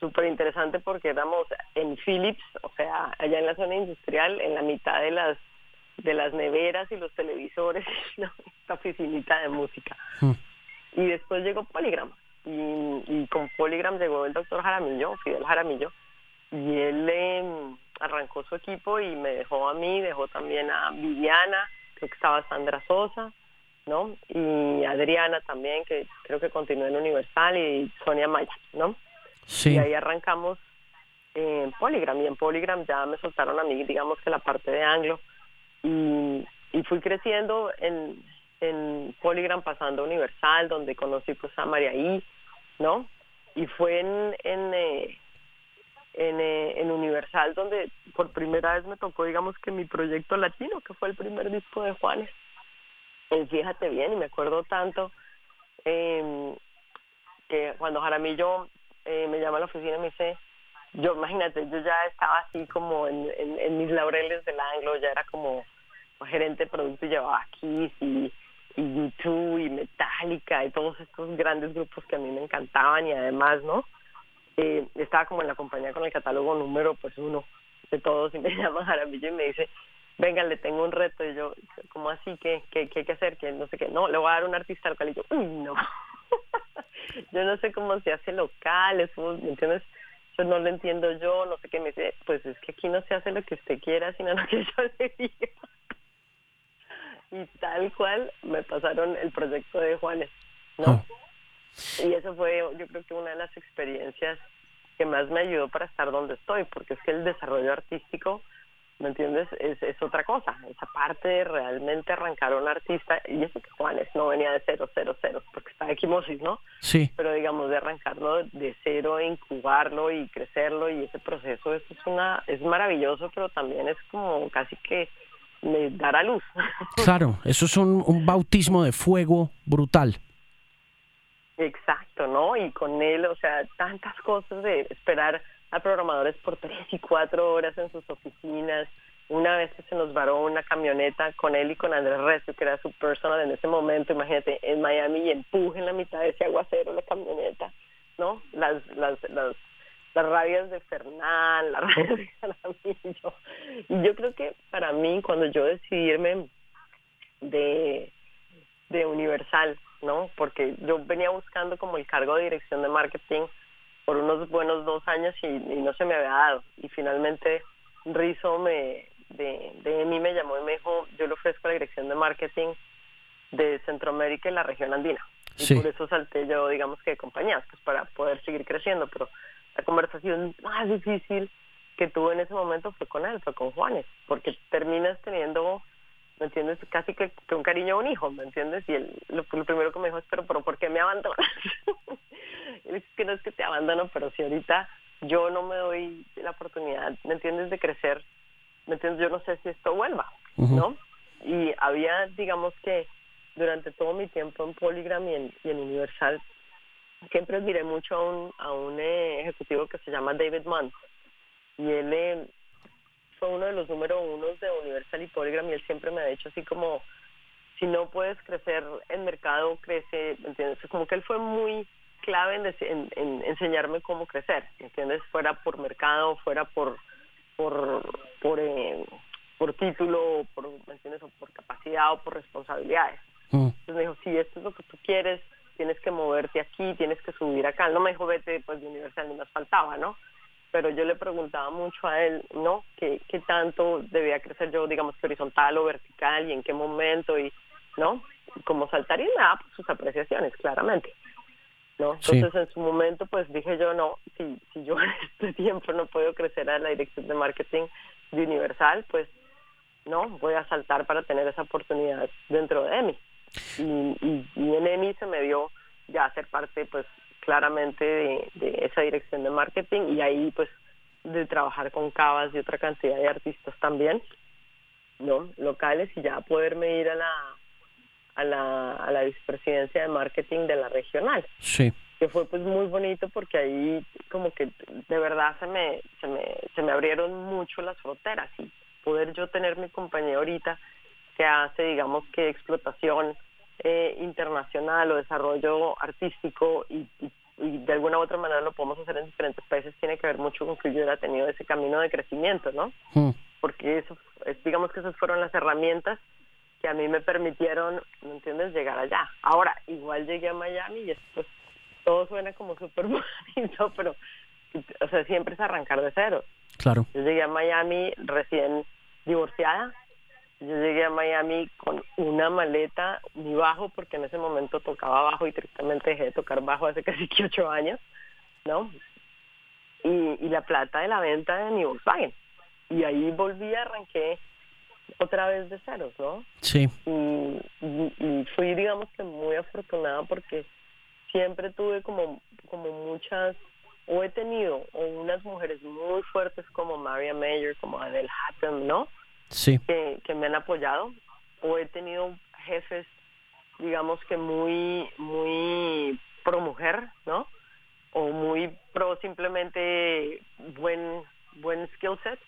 súper interesante porque éramos en Philips, o sea, allá en la zona industrial, en la mitad de las de las neveras y los televisores, ¿no? esta oficinita de música. Mm. Y después llegó Polygram. Y, y con Polygram llegó el doctor Jaramillo, Fidel Jaramillo, y él eh, arrancó su equipo y me dejó a mí, dejó también a Viviana, creo que estaba Sandra Sosa, ¿no? Y Adriana también, que creo que continuó en Universal, y Sonia Maya, ¿no? Y ahí arrancamos en Polygram, y en Polygram ya me soltaron a mí, digamos que la parte de Anglo, y, fui creciendo en, en Polygram pasando a Universal, donde conocí pues a María I, ¿no? Y fue en, en, eh, eh, en, Universal donde por primera vez me tocó, digamos que mi proyecto latino, que fue el primer disco de Juanes. Y fíjate bien, y me acuerdo tanto eh, que cuando Jaramillo eh, me llama a la oficina y me dice, yo imagínate, yo ya estaba así como en, mis laureles del anglo, ya era como gerente de producto y llevaba Kiss y, y YouTube y Metallica y todos estos grandes grupos que a mí me encantaban y además, ¿no? Eh, estaba como en la compañía con el catálogo número pues uno de todos y me llama Jaramillo y me dice, venga, le tengo un reto y yo, ¿cómo así? ¿Qué, qué, qué hay que hacer? que No sé qué. No, le voy a dar un artista local y yo, uy, no. yo no sé cómo se hace local, eso, ¿me entiendes? Eso no lo entiendo yo, no sé qué me dice, pues es que aquí no se hace lo que usted quiera, sino lo que yo le diga y tal cual me pasaron el proyecto de Juanes, ¿no? Y eso fue, yo creo que una de las experiencias que más me ayudó para estar donde estoy, porque es que el desarrollo artístico, ¿me entiendes? Es, es otra cosa, esa parte de realmente arrancar a un artista, y eso que Juanes no venía de cero, cero, cero, porque está equimosis, ¿no? Sí. Pero digamos, de arrancarlo de cero, incubarlo y crecerlo, y ese proceso, eso es una, es maravilloso, pero también es como casi que me dará luz. Claro, eso es un, un, bautismo de fuego brutal. Exacto, ¿no? Y con él, o sea, tantas cosas de esperar a programadores por tres y cuatro horas en sus oficinas. Una vez que se nos varó una camioneta con él y con Andrés Resto, que era su personal en ese momento, imagínate, en Miami y empuje en la mitad de ese aguacero la camioneta, ¿no? Las, las, las las rabias de Fernán, las rabias de Jaramillo. Y yo creo que para mí, cuando yo decidí irme de, de Universal, ¿no? Porque yo venía buscando como el cargo de dirección de marketing por unos buenos dos años y, y no se me había dado. Y finalmente Rizo me, de, de mí me llamó y me dijo, yo le ofrezco la dirección de marketing de Centroamérica y la región andina. Y Sí. por eso salté yo, digamos que de compañías, pues para poder seguir creciendo. Pero la conversación más difícil que tuve en ese momento fue con él, fue con Juanes, porque terminas teniendo, ¿me entiendes? Casi que, que un cariño a un hijo, ¿me entiendes? Y él lo, lo primero que me dijo es, pero, pero ¿por qué me abandonas? dije, que no es que te abandono, pero si ahorita yo no me doy la oportunidad, ¿me entiendes? De crecer, ¿me entiendes? Yo no sé si esto vuelva. ¿no? Y había, digamos que durante todo mi tiempo en Polygram y en, y en Universal, siempre admiré mucho a un, a un eh, ejecutivo que se llama David Mann. Y él eh, fue uno de los número unos de Universal y Polygram y él siempre me ha dicho así como, si no puedes crecer en mercado, crece, ¿me entiendes? Es como que él fue muy clave en, en, en enseñarme cómo crecer, ¿me entiendes? Fuera por mercado, fuera por por por, eh, por título, por, ¿me entiendes? O por capacidad o por responsabilidades. Mm. Entonces me dijo, si esto es lo que tú quieres, tienes que moverte aquí, tienes que subir acá. No me dijo, vete pues de universidad, ni más faltaba, ¿no? Pero yo le preguntaba mucho a él, ¿no? ¿Qué, qué tanto debía crecer yo, digamos, que horizontal o vertical y en qué momento y, ¿no? Como saltar y daba pues, sus apreciaciones, claramente. ¿No? Sí. Entonces en su momento pues dije yo, no, si, si yo en este tiempo no puedo crecer a la dirección de marketing de Universal, pues no, voy a saltar para tener esa oportunidad dentro de EMI. Y, y, y en EMI se me dio ya ser parte pues claramente de, de esa dirección de marketing y ahí pues de trabajar con Cavas y otra cantidad de artistas también, ¿no? Locales y ya poderme ir a la a la, a la vicepresidencia de marketing de la regional. Sí. Que fue pues muy bonito porque ahí como que de verdad se me, se me, se me abrieron mucho las fronteras y poder yo tener mi compañía ahorita que hace digamos que explotación eh, internacional o desarrollo artístico y, y, de alguna u otra manera lo podemos hacer en diferentes países tiene que ver mucho con que yo hubiera tenido ese camino de crecimiento, ¿no? Mm. Porque eso, digamos que esas fueron las herramientas que a mí me permitieron, ¿me entiendes?, llegar allá. Ahora, igual llegué a Miami y esto, todo suena como súper bonito, pero, o sea, siempre es arrancar de cero. Claro. Yo llegué a Miami recién divorciada. Yo llegué a Miami con una maleta, mi bajo, porque en ese momento tocaba bajo y tristemente dejé de tocar bajo hace casi que ocho años, ¿no? Y, y la plata de la venta de mi Volkswagen. Y ahí volví, arranqué otra vez de ceros, ¿no? Sí. Y, y, fui, digamos que muy afortunada porque siempre tuve como, como muchas, o he tenido o unas mujeres muy fuertes como Maria Mayer, como Adele Hatton, ¿no? Sí. Que, que me han apoyado, o he tenido jefes, digamos que muy, muy pro mujer, ¿no? O muy pro simplemente buen, buen skill set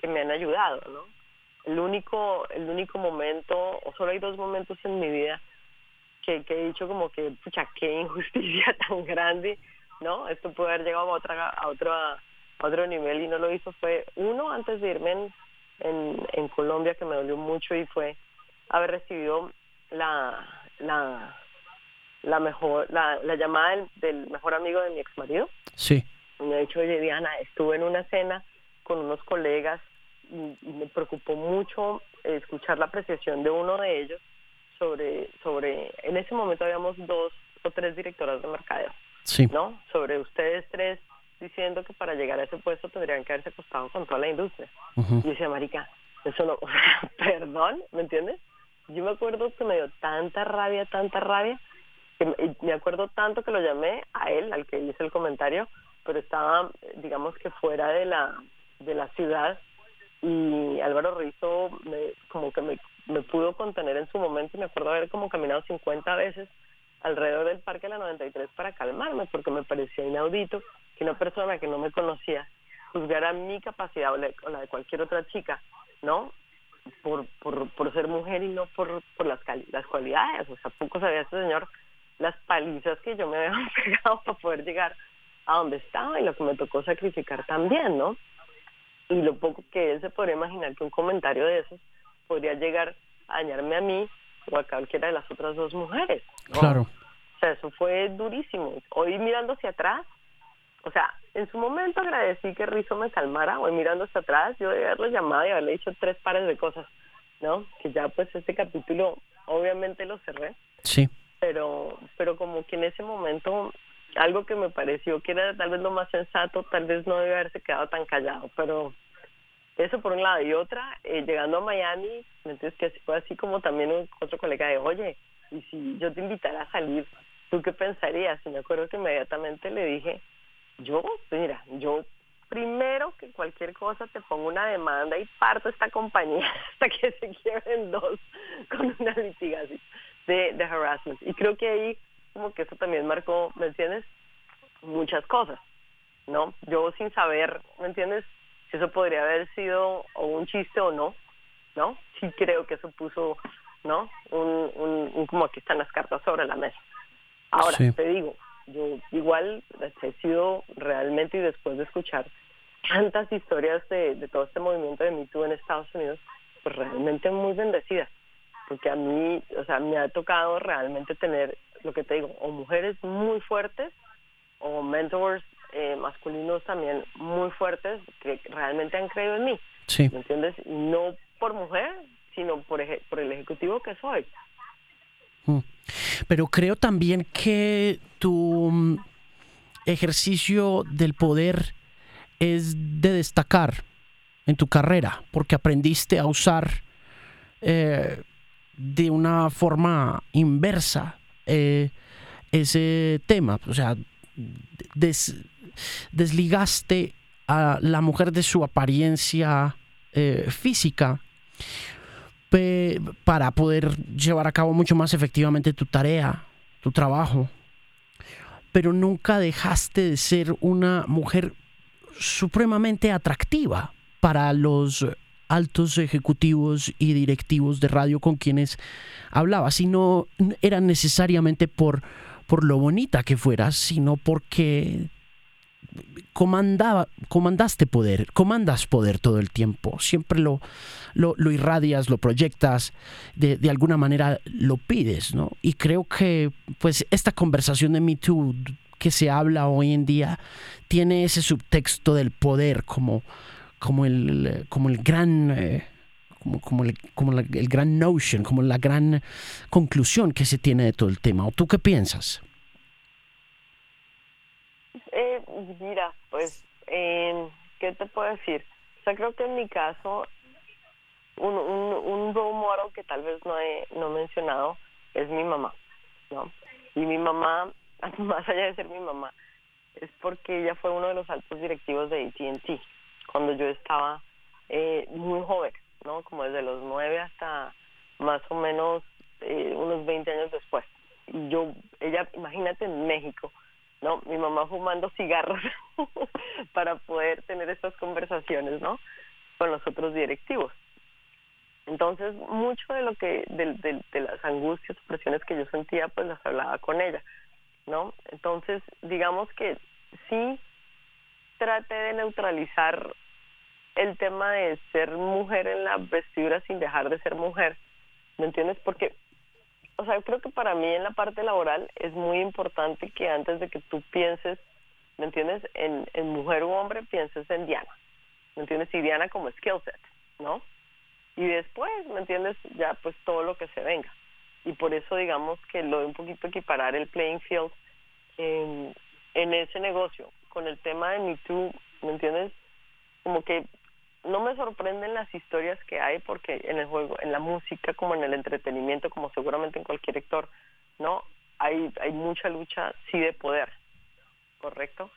que me han ayudado, ¿no? El único el único momento o solo hay dos momentos en mi vida que, que he dicho como que pucha qué injusticia tan grande no esto puede haber llegado a otra a otro a otro nivel y no lo hizo. Fue uno antes de irme en, en, en Colombia que me dolió mucho y fue haber recibido la la la mejor la, la llamada del, del mejor amigo de mi ex marido. Sí. Me ha dicho oye Diana estuve en una cena con unos colegas y, me preocupó mucho escuchar la apreciación de uno de ellos sobre, sobre, en ese momento habíamos dos o tres directoras de mercadeo, sí. ¿no? Sobre ustedes tres diciendo que para llegar a ese puesto tendrían que haberse acostado con toda la industria. Y yo decía, marica, eso no, perdón, ¿me entiendes? Yo me acuerdo que me dio tanta rabia, tanta rabia, que me acuerdo tanto que lo llamé a él, al que hice el comentario, pero estaba, digamos que fuera de la, de la ciudad y Álvaro Rizo me, como que me, pudo contener en su momento y me acuerdo haber como caminado 50 veces alrededor del Parque de la 93 para calmarme porque me parecía inaudito que una persona que no me conocía juzgara mi capacidad o la, de cualquier otra chica, ¿no? Por, por, ser mujer y no por, por las, las cualidades. O sea, poco sabía este señor las palizas que yo me había pegado para poder llegar a donde estaba y lo que me tocó sacrificar también, ¿no? Y lo poco que él se podría imaginar que un comentario de esos podría llegar a dañarme a mí o a cualquiera de las otras dos mujeres. Claro. O sea, eso fue durísimo. Hoy mirando hacia atrás, o sea, en su momento agradecí que Rizo me calmara, hoy mirando hacia atrás, yo de haberlo llamado y haberle dicho tres pares de cosas, ¿no? Que ya pues este capítulo obviamente lo cerré. Sí. Pero, pero como que en ese momento algo que me pareció que era tal vez lo más sensato, tal vez no debe haberse quedado tan callado, pero eso por un lado. Y otra, eh, llegando a Miami, entonces que fue así como también un, otro colega de, oye, y si yo te invitara a salir, ¿tú qué pensarías? Y me acuerdo que inmediatamente le dije, yo, mira, yo primero que cualquier cosa te pongo una demanda y parto esta compañía hasta que se quiebren dos con una litigación de, de harassment. Y creo que ahí como que eso también marcó, ¿me entiendes? Muchas cosas, ¿no? Yo sin saber, ¿me entiendes? Si eso podría haber sido o un chiste o no, ¿no? Sí creo que eso puso, ¿no? Un, un, como aquí están las cartas sobre la mesa. Ahora, te digo, yo igual he sido realmente y después de escuchar tantas historias de, de todo este movimiento de Me Too en Estados Unidos, pues realmente muy bendecida, porque a mí, o sea, me ha tocado realmente tener lo que te digo, o mujeres muy fuertes o mentors eh, masculinos también muy fuertes que realmente han creído en mí. Sí. ¿Me entiendes? No por mujer, sino por, por el ejecutivo que soy. Mm. Pero creo también que tu mm, ejercicio del poder es de destacar en tu carrera, porque aprendiste a usar eh, de una forma inversa eh, ese tema. O sea, desligaste a la mujer de su apariencia eh, física para poder llevar a cabo mucho más efectivamente tu tarea, tu trabajo. Pero nunca dejaste de ser una mujer supremamente atractiva para los altos ejecutivos y directivos de radio con quienes hablabas, y no era necesariamente por, por lo bonita que fueras, sino porque comandaba, comandaste poder, comandas poder todo el tiempo, siempre lo, lo, irradias, lo proyectas, de, alguna manera lo pides, ¿no? Y creo que pues esta conversación de Me Too que se habla hoy en día tiene ese subtexto del poder como, como, el, como el gran... Eh, como, el, como el gran notion, como la gran conclusión que se tiene de todo el tema. ¿O tú qué piensas? Eh, mira, pues, eh, ¿qué te puedo decir? O sea, creo que en mi caso, un, un, un que tal vez no he no mencionado es mi mamá, ¿no? Y mi mamá, más allá de ser mi mamá, es porque ella fue uno de los altos directivos de AT&T cuando yo estaba eh, muy joven, ¿no? Como desde los nueve hasta más o menos eh, unos 20 años después. Y yo, ella, imagínate en México, ¿no? Mi mamá fumando cigarros para poder tener estas conversaciones, ¿no? Con los otros directivos. Entonces, mucho de lo que, de, de, las angustias, presiones que yo sentía, pues las hablaba con ella, ¿no? Entonces, digamos que sí traté de neutralizar el tema de ser mujer en la vestidura sin dejar de ser mujer, ¿me entiendes? Porque o sea, creo que para mí en la parte laboral es muy importante que antes de que tú pienses, ¿me entiendes? En, en mujer u hombre, pienses en Diana, ¿me entiendes? Y Diana como skill set, ¿no? Y después, ¿me entiendes? Ya pues todo lo que se venga. Y por eso digamos que lo de un poquito equiparar el playing field en, en ese negocio. Con el tema de Me Too, ¿me entiendes? Como que no me sorprenden las historias que hay porque en el juego, en la música como en el entretenimiento, como seguramente en cualquier sector, ¿no? Hay, hay mucha lucha, sí, de poder, ¿correcto?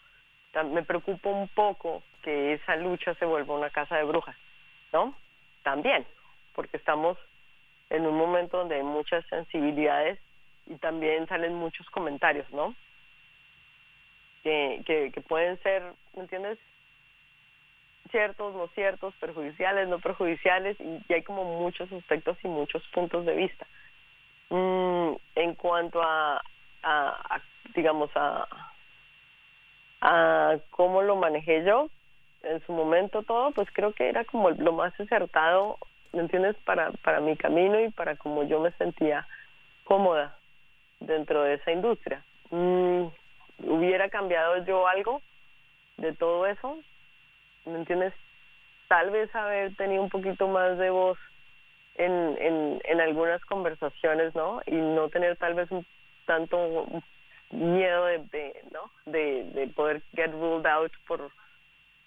Me preocupa un poco que esa lucha se vuelva una casa de brujas, ¿no? También, porque estamos en un momento donde hay muchas sensibilidades y también salen muchos comentarios, ¿no? Que, que, que pueden ser, ¿me entiendes? Ciertos, no ciertos, perjudiciales, no perjudiciales, y, hay como muchos aspectos y muchos puntos de vista. Mm, en cuanto a, digamos, a, a cómo lo manejé yo, en su momento todo, pues creo que era como lo más acertado, ¿me entiendes? Para, para mi camino y para cómo yo me sentía cómoda dentro de esa industria. Mm, ¿Hubiera cambiado yo algo de todo eso? ¿Me entiendes? Tal vez haber tenido un poquito más de voz en, en, en algunas conversaciones, ¿no? Y no tener tal vez un tanto miedo de, de ¿no? De, de poder get ruled out por,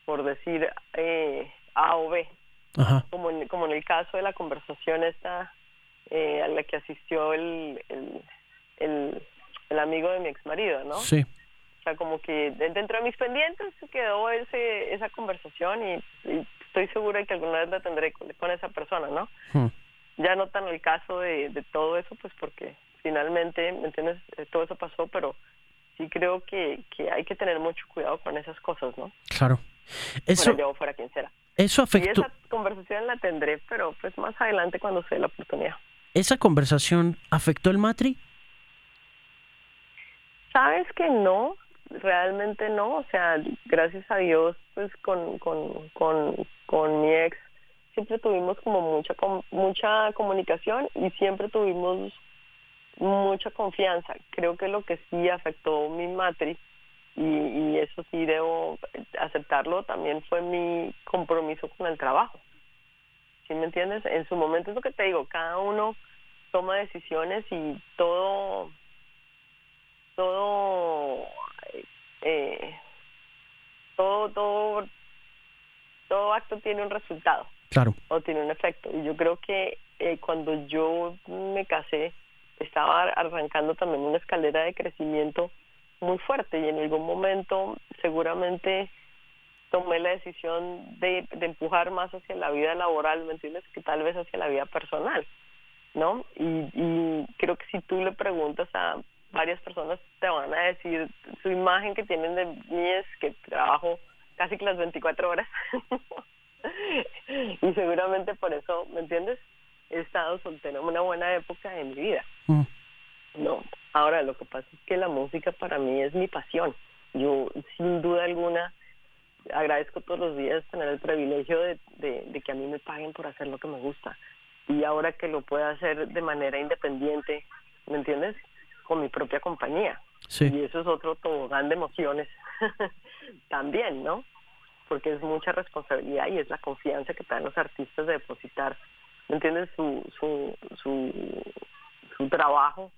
por decir eh, A o B. Como, en, como en el caso de la conversación esta eh, a la que asistió el, el, el, el amigo de mi ex marido, ¿no? Sí como que dentro de mis pendientes quedó ese esa conversación y, estoy segura de que alguna vez la tendré con, esa persona, ¿no? Hmm. Ya no tan el caso de, de todo eso, pues porque finalmente, ¿me entiendes? Eh, todo eso pasó, pero sí creo que, que hay que tener mucho cuidado con esas cosas, ¿no? Claro. Eso, fuera yo fuera quien sea. Eso afectó. Y esa conversación la tendré, pero pues más adelante cuando se dé la oportunidad. ¿Esa conversación afectó el matri? Sabes que no, realmente no, o sea, gracias a Dios, pues con, con, con, con mi ex siempre tuvimos como mucha mucha comunicación y siempre tuvimos mucha confianza. Creo que lo que sí afectó mi matriz y, y eso sí debo aceptarlo, también fue mi compromiso con el trabajo. ¿Sí me entiendes? En su momento es lo que te digo, cada uno toma decisiones y todo todo eh, todo, todo, todo acto tiene un resultado. Claro. O tiene un efecto. Y yo creo que eh, cuando yo me casé, estaba arrancando también una escalera de crecimiento muy fuerte y en algún momento seguramente tomé la decisión de, de empujar más hacia la vida laboral, ¿me entiendes? Que tal vez hacia la vida personal, ¿no? Y, y creo que si tú le preguntas a varias personas, te van a decir, su imagen que tienen de mí es que trabajo casi que las 24 horas. y seguramente por eso, ¿me entiendes? He estado soltero en una buena época de mi vida. Mm. No, ahora lo que pasa es que la música para mí es mi pasión. Yo, sin duda alguna, agradezco todos los días tener el privilegio de, de, que a mí me paguen por hacer lo que me gusta. Y ahora que lo puedo hacer de manera independiente, ¿me entiendes? Con mi propia compañía. Sí. Y eso es otro tobogán de emociones también, ¿no? Porque es mucha responsabilidad y es la confianza que te dan los artistas de depositar, ¿me entiendes? Su, su, su, su trabajo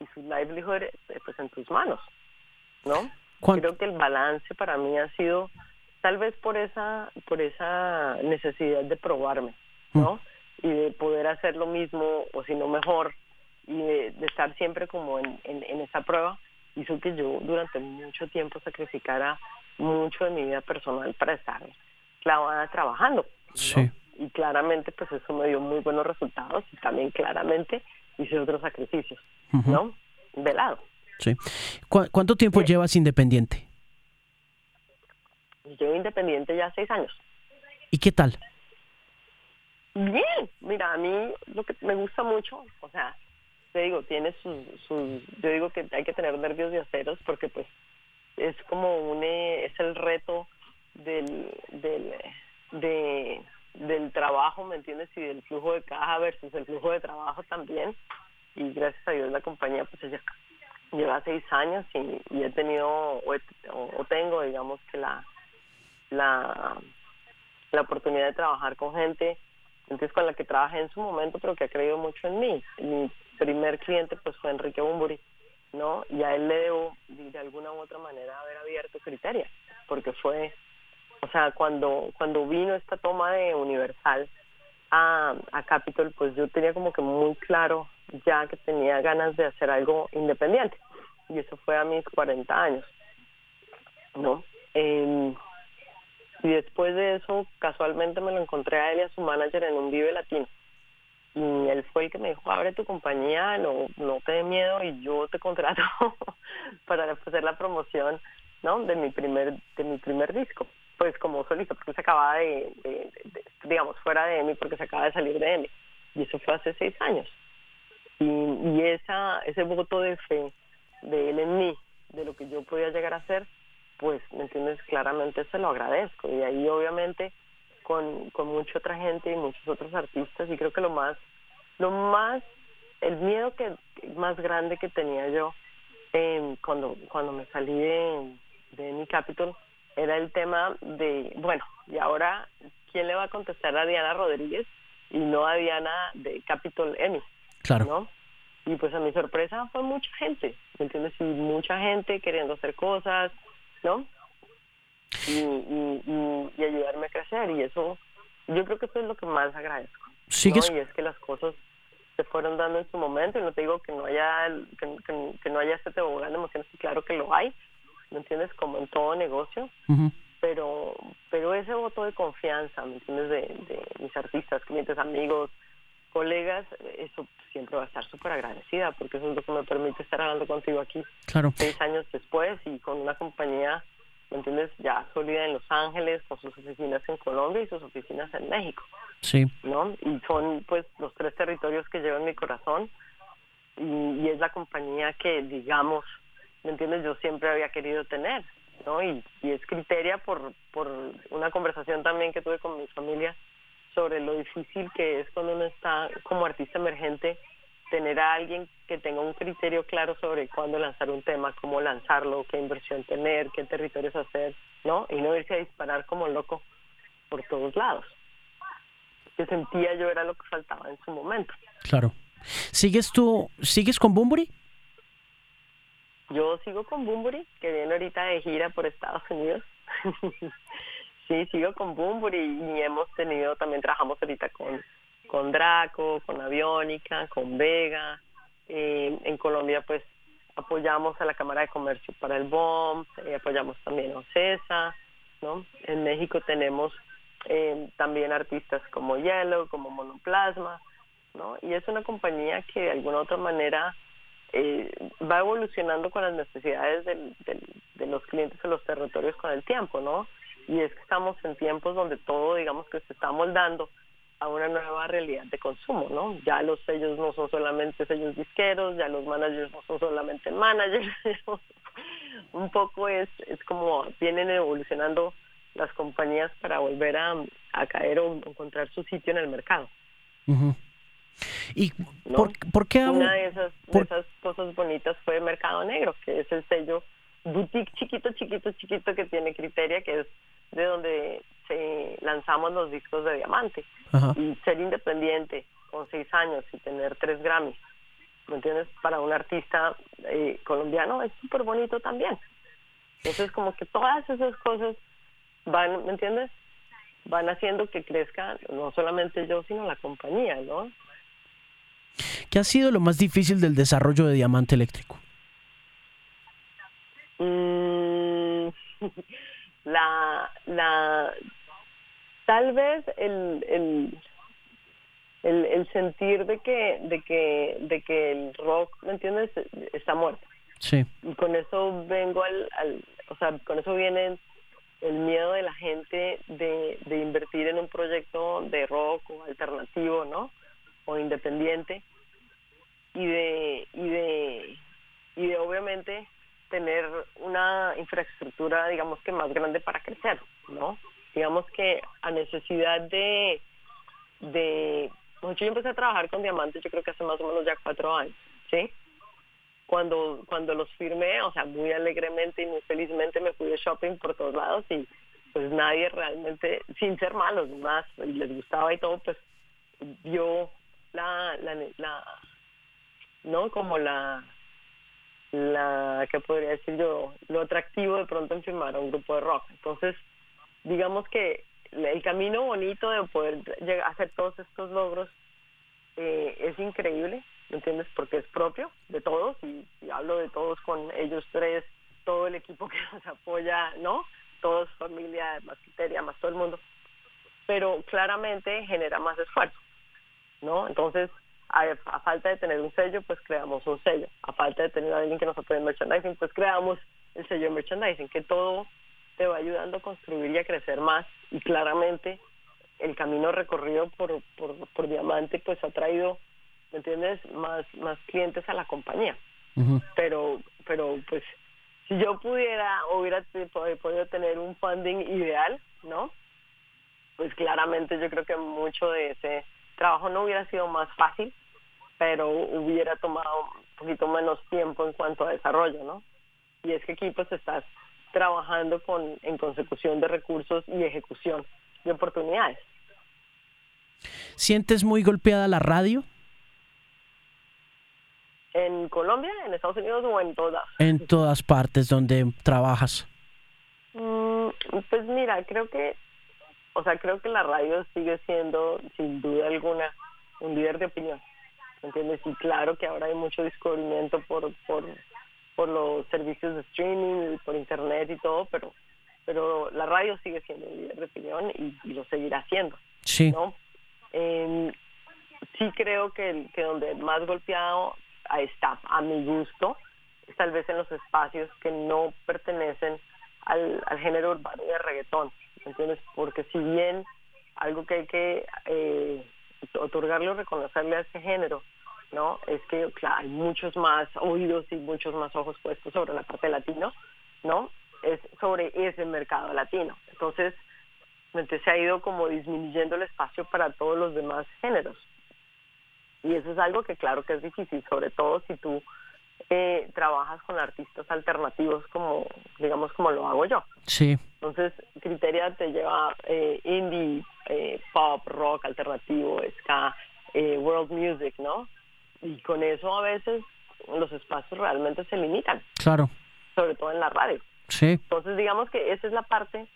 y su livelihood eh, pues en tus manos, ¿no? Creo que el balance para mí ha sido tal vez por esa por esa necesidad de probarme, ¿no? Mm. Y de poder hacer lo mismo o si no mejor y de, estar siempre como en, en, esa prueba hizo que yo durante mucho tiempo sacrificara mucho de mi vida personal para estar clavada trabajando. Sí. Y claramente pues eso me dio muy buenos resultados y también claramente hice otros sacrificios, ¿no? De lado. Sí. ¿Cuánto tiempo llevas independiente? Llevo independiente ya seis años. ¿Y qué tal? Bien, mira, a mí lo que me gusta mucho, o sea, te digo, tiene sus, yo digo que hay que tener nervios de aceros porque pues es como un, eh, es el reto del, del, de, del trabajo, ¿me entiendes? Y del flujo de caja versus el flujo de trabajo también. Y gracias a Dios la compañía pues ella lleva seis años y, he tenido o, tengo, digamos que la, la, la oportunidad de trabajar con gente, gente con la que trabajé en su momento, pero que ha creído mucho en mí. Mi primer cliente pues fue Enrique Bumburi, ¿no? Y a él le debo de alguna u otra manera haber abierto Criteria, porque fue o sea, cuando, cuando vino esta toma de Universal a, a Capitol, pues yo tenía como que muy claro ya que tenía ganas de hacer algo independiente. Y eso fue a mis 40 años, ¿no? Eh, y después de eso, casualmente me lo encontré a él y a su manager en un Vive Latino. Y él fue el que me dijo, abre tu compañía, no, no te dé miedo y yo te contrato para hacer la promoción ¿no? de mi primer de mi primer disco pues como solista, porque se acababa de, digamos, fuera de EMI, porque se acaba de salir de EMI. Y eso fue hace seis años. Y, y esa ese voto de fe de él en mí, de lo que yo podía llegar a hacer, pues, ¿me entiendes? Claramente se lo agradezco. Y ahí, obviamente, con, con mucha otra gente y muchos otros artistas, y creo que lo más, lo más, el miedo que más grande que tenía yo eh, cuando, cuando me salí de, de mi Capitol era el tema de, bueno, y ahora, ¿quién le va a contestar a Diana Rodríguez y no a Diana de Capitol Emmy? Claro. ¿no? Y pues a mi sorpresa fue mucha gente, ¿me entiendes? Y mucha gente queriendo hacer cosas, ¿no? Y, y, ayudarme a crecer y eso, yo creo que eso es lo que más agradezco. ¿Sigues? Y es que las cosas se fueron dando en su momento y no te digo que no haya que, que, no haya este tobogán de emociones, claro que lo hay, ¿me entiendes? Como en todo negocio, pero pero ese voto de confianza, ¿me entiendes? De, de mis artistas, clientes, amigos, colegas, eso siempre va a estar súper agradecida porque eso es lo que me permite estar hablando contigo aquí claro. seis años después y con una compañía, ¿me entiendes? Ya sólida en Los Ángeles, con sus oficinas en Colombia y sus oficinas en México. Sí. ¿No? Y son pues los tres territorios que llevo en mi corazón y, y es la compañía que, digamos, ¿me entiendes? Yo siempre había querido tener, ¿no? Y, y es criteria por, por una conversación también que tuve con mi familia sobre lo difícil que es cuando uno está como artista emergente tener a alguien que tenga un criterio claro sobre cuándo lanzar un tema, cómo lanzarlo, qué inversión tener, qué territorios hacer, ¿no? Y no irse a disparar como loco por todos lados. Que sentía yo era lo que faltaba en su momento. Claro. ¿Sigues tú, sigues con Bumburi? Yo sigo con Bumburi, que viene ahorita de gira por Estados Unidos. sí, sigo con Bumburi y hemos tenido, también trabajamos ahorita con, con Draco, con Aviónica, con Vega. Eh, en Colombia, pues, apoyamos a la Cámara de Comercio para el BOM, eh, apoyamos también a OCESA. ¿no? En México tenemos eh, también artistas como Yellow, como Monoplasma, ¿no? Y es una compañía que de alguna otra manera eh, va evolucionando con las necesidades de los clientes en los territorios con el tiempo, ¿no? Y es que estamos en tiempos donde todo, digamos, que se está moldando a una nueva realidad de consumo, ¿no? Ya los sellos no son solamente sellos disqueros, ya los managers no son solamente managers, un poco es, es como vienen evolucionando las compañías para volver a, caer o encontrar su sitio en el mercado. ¿Y por, qué Una de esas, esas cosas bonitas fue Mercado Negro, que es el sello boutique chiquito, chiquito, chiquito que tiene Criteria, que es de donde se lanzamos los discos de diamante. Y ser independiente con seis años y tener tres Grammys, ¿me entiendes? Para un artista eh, colombiano es súper bonito también. Entonces, como que todas esas cosas van, ¿me entiendes? Van haciendo que crezca no solamente yo, sino la compañía, ¿no? ¿Qué ha sido lo más difícil del desarrollo de Diamante Eléctrico? Mm, la, la, tal vez el, el, el, el, sentir de que, de que, de que el rock, ¿me entiendes? Está muerto. Sí. Y con eso vengo al, al o sea, con eso viene el miedo de la gente de, de invertir en un proyecto de rock o alternativo, ¿no? O independiente y de y de y de obviamente tener una infraestructura digamos que más grande para crecer, ¿no? Digamos que a necesidad de de yo empecé a trabajar con diamantes yo creo que hace más o menos ya cuatro años, ¿sí? cuando cuando los firmé, o sea, muy alegremente y muy felizmente me fui de shopping por todos lados y pues nadie realmente, sin ser malos, más les gustaba y todo, pues vio la, la, la no como la la que podría decir yo lo atractivo de pronto en firmar a un grupo de rock. Entonces digamos que el camino bonito de poder llegar hacer todos estos logros eh, es increíble ¿me entiendes? Porque es propio de todos y, hablo de todos con ellos tres, todo el equipo que nos apoya, ¿no? Todos familia, más criteria, más todo el mundo. Pero claramente genera más esfuerzo, ¿no? Entonces, a, falta de tener un sello, pues creamos un sello. A falta de tener a alguien que nos apoye en merchandising, pues creamos el sello de merchandising, que todo te va ayudando a construir y a crecer más. Y claramente el camino recorrido por, por, por Diamante, pues ha traído ¿me entiendes? Más, más clientes a la compañía. Pero, pero pues, si yo pudiera, hubiera podido tener un funding ideal, ¿no? Pues claramente yo creo que mucho de ese trabajo no hubiera sido más fácil, pero hubiera tomado un poquito menos tiempo en cuanto a desarrollo, ¿no? Y es que aquí pues estás trabajando con en consecución de recursos y ejecución de oportunidades. ¿Sientes muy golpeada la radio? ¿En Colombia, en Estados Unidos o en todas? En todas partes donde trabajas. Mm, pues mira, creo que, o sea, creo que la radio sigue siendo, sin duda alguna, un líder de opinión. ¿Entiendes? Y claro que ahora hay mucho descubrimiento por, por, por los servicios de streaming, por internet y todo, pero pero la radio sigue siendo un líder de opinión y, lo seguirá haciendo. Sí. ¿no? sí creo que, que donde más golpeado está a mi gusto, tal vez en los espacios que no pertenecen al, género urbano de reggaetón, ¿entiendes? Porque si bien algo que hay que eh, otorgarle o reconocerle a ese género, ¿no? Es que, claro, hay muchos más oídos y muchos más ojos puestos sobre la parte latino, ¿no? Es sobre ese mercado latino. Entonces, se ha ido como disminuyendo el espacio para todos los demás géneros. Y eso es algo que claro que es difícil, sobre todo si tú eh, trabajas con artistas alternativos como, digamos, como lo hago yo. Sí. Entonces, Criteria te lleva eh, indie, eh, pop, rock, alternativo, ska, world music, ¿no? Y con eso a veces los espacios realmente se limitan. Claro. Sobre todo en la radio. Sí. Entonces, digamos que esa es la parte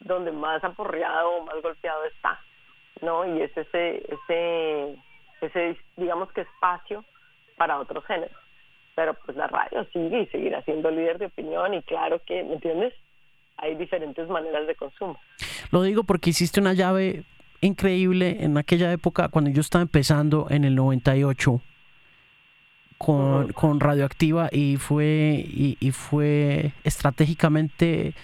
donde más aporreado o más golpeado está, ¿no? Y es ese, ese ese, digamos que espacio para otros géneros. Pero pues la radio sigue y seguirá siendo líder de opinión y claro que, ¿me entiendes? hay diferentes maneras de consumo. Lo digo porque hiciste una llave increíble en aquella época cuando yo estaba empezando en el 98 con, con Radioactiva y fue, y, fue estratégicamente,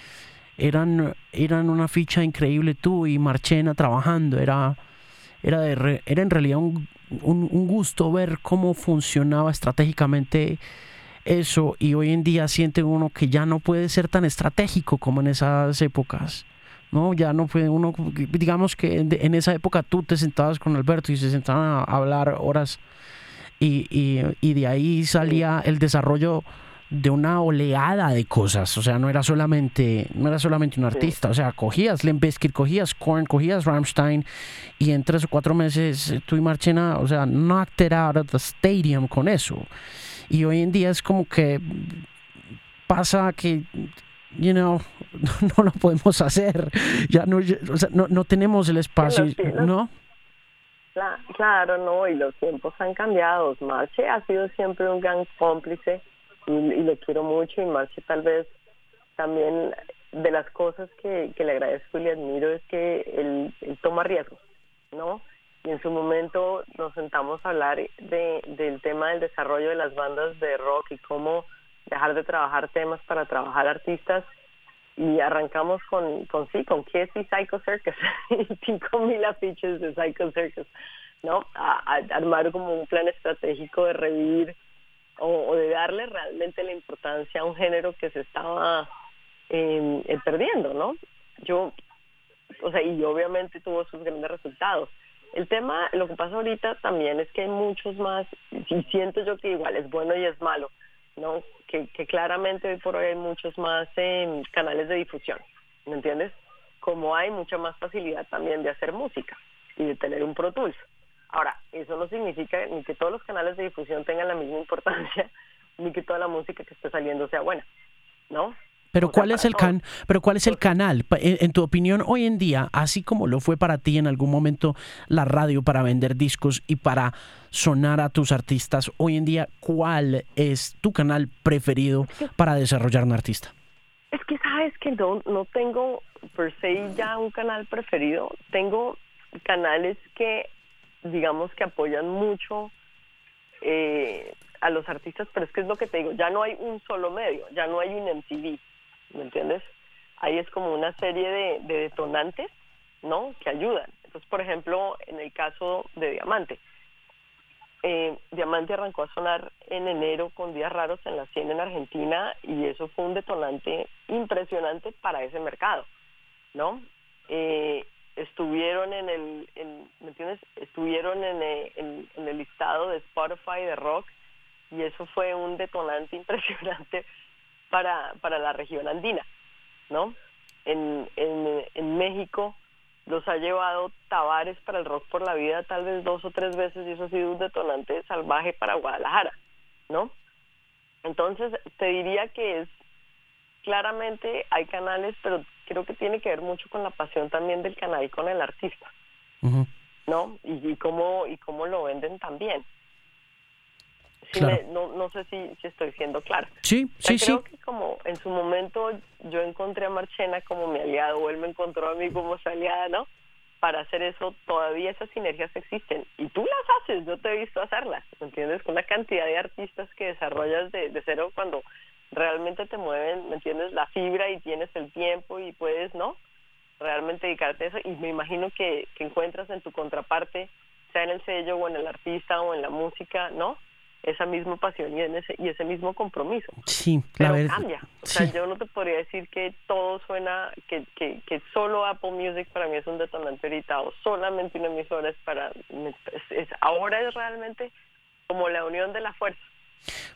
eran, eran una ficha increíble tú y Marchena trabajando, era, era, de, era en realidad un, un, gusto ver cómo funcionaba estratégicamente eso y hoy en día siente uno que ya no puede ser tan estratégico como en esas épocas. ¿no? Ya no puede uno, digamos que en esa época tú te sentabas con Alberto y se sentaban a hablar horas y, y, y de ahí salía el desarrollo de una oleada de cosas, o sea, no era solamente, no era solamente un artista, o sea, cogías Limp Bizkit, cogías Korn, cogías Rammstein y en tres o cuatro meses eh, tú y Marchena, o sea, knocked it out of the stadium con eso. Y hoy en día es como que pasa que you know, no lo podemos hacer, ya no, o sea, no, no tenemos el espacio, ¿no? Claro, no, y los tiempos han cambiado. Marche ha sido siempre un gran cómplice y, lo quiero mucho y Marche tal vez también de las cosas que, le agradezco y le admiro es que él, toma riesgos, ¿no? Y en su momento nos sentamos a hablar de, del tema del desarrollo de las bandas de rock y cómo dejar de trabajar temas para trabajar artistas y arrancamos con, con sí, con Kiss y Psycho Circus, cinco mil afiches de Psycho Circus, ¿no? A, armar como un plan estratégico de revivir o, de darle realmente la importancia a un género que se estaba em, eh, perdiendo, ¿no? Yo, o sea, y obviamente tuvo sus grandes resultados. El tema, lo que pasa ahorita también es que hay muchos más, y siento yo que igual es bueno y es malo, ¿no? Que, claramente hoy por hoy hay muchos más eh, canales de difusión, ¿me entiendes? Como hay mucha más facilidad también de hacer música y de tener un Pro Tools. Ahora, eso no significa ni que todos los canales de difusión tengan la misma importancia, ni que toda la música que esté saliendo sea buena, ¿no? Pero ¿cuál es el can pero cuál es el canal en, tu opinión hoy en día, así como lo fue para ti en algún momento la radio para vender discos y para sonar a tus artistas, hoy en día cuál es tu canal preferido para desarrollar un artista? Es que sabes que no no tengo per se ya un canal preferido, tengo canales que digamos que apoyan mucho eh, a los artistas, pero es que es lo que te digo, ya no hay un solo medio, ya no hay un MTV, ¿me entiendes? Ahí es como una serie de, detonantes, ¿no? Que ayudan. Entonces, por ejemplo, en el caso de Diamante, eh, Diamante arrancó a sonar en enero con Días Raros en la 100 en Argentina y eso fue un detonante impresionante para ese mercado, ¿no? Eh, estuvieron en el, ¿me entiendes? Estuvieron en el, en el listado de Spotify de rock y eso fue un detonante impresionante para, para la región andina, ¿no? En, en, en México los ha llevado Tavares para el rock por la vida tal vez dos o tres veces y eso ha sido un detonante salvaje para Guadalajara, ¿no? Entonces te diría que es claramente hay canales, pero creo que tiene que ver mucho con la pasión también del canal y con el artista, ¿no? Y, y cómo y cómo lo venden también no, no sé si, si estoy siendo clara. Sí, sí, creo que como en su momento yo encontré a Marchena como mi aliado, o él me encontró a mí como su aliada, ¿no? Para hacer eso, todavía esas sinergias existen. Y tú las haces, yo te he visto hacerlas, ¿me entiendes? Con una cantidad de artistas que desarrollas de, de cero cuando realmente te mueven, ¿me entiendes? La fibra y tienes el tiempo y puedes, ¿no? Realmente dedicarte a eso. Y me imagino que, que encuentras en tu contraparte, sea en el sello o en el artista o en la música, ¿no? Esa misma pasión y, ese, y ese mismo compromiso. Sí, la Pero cambia. O sea, yo no te podría decir que todo suena, que, que, que solo Apple Music para mí es un detonante ahorita o solamente una emisora es para... Es, ahora es realmente como la unión de la fuerza.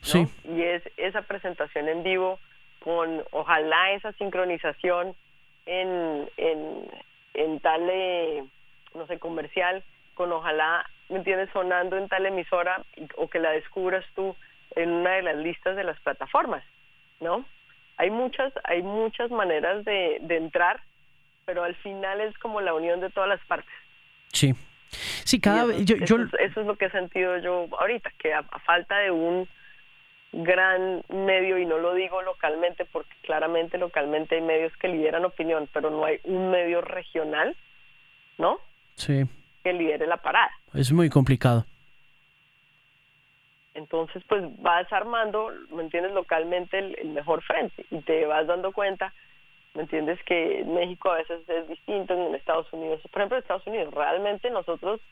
Sí. Y es esa presentación en vivo con ojalá esa sincronización en, en, en tal, eh, no sé, comercial, con ojalá ¿me entiendes? Sonando en tal emisora o que la descubras tú en una de las listas de las plataformas, ¿no? Hay muchas, hay muchas maneras de, de entrar, pero al final es como la unión de todas las partes. Sí. Sí, cada vez... Yo, eso, es, lo que he sentido yo ahorita, que a, falta de un gran medio, y no lo digo localmente porque claramente localmente hay medios que lideran opinión, pero no hay un medio regional, ¿no? Sí. Que lidere la parada. Es muy complicado. Entonces, pues vas armando, ¿me entiendes?, localmente el, mejor frente y te vas dando cuenta, ¿me entiendes?, que México a veces es distinto, en Estados Unidos, por ejemplo, en Estados Unidos, realmente nosotros,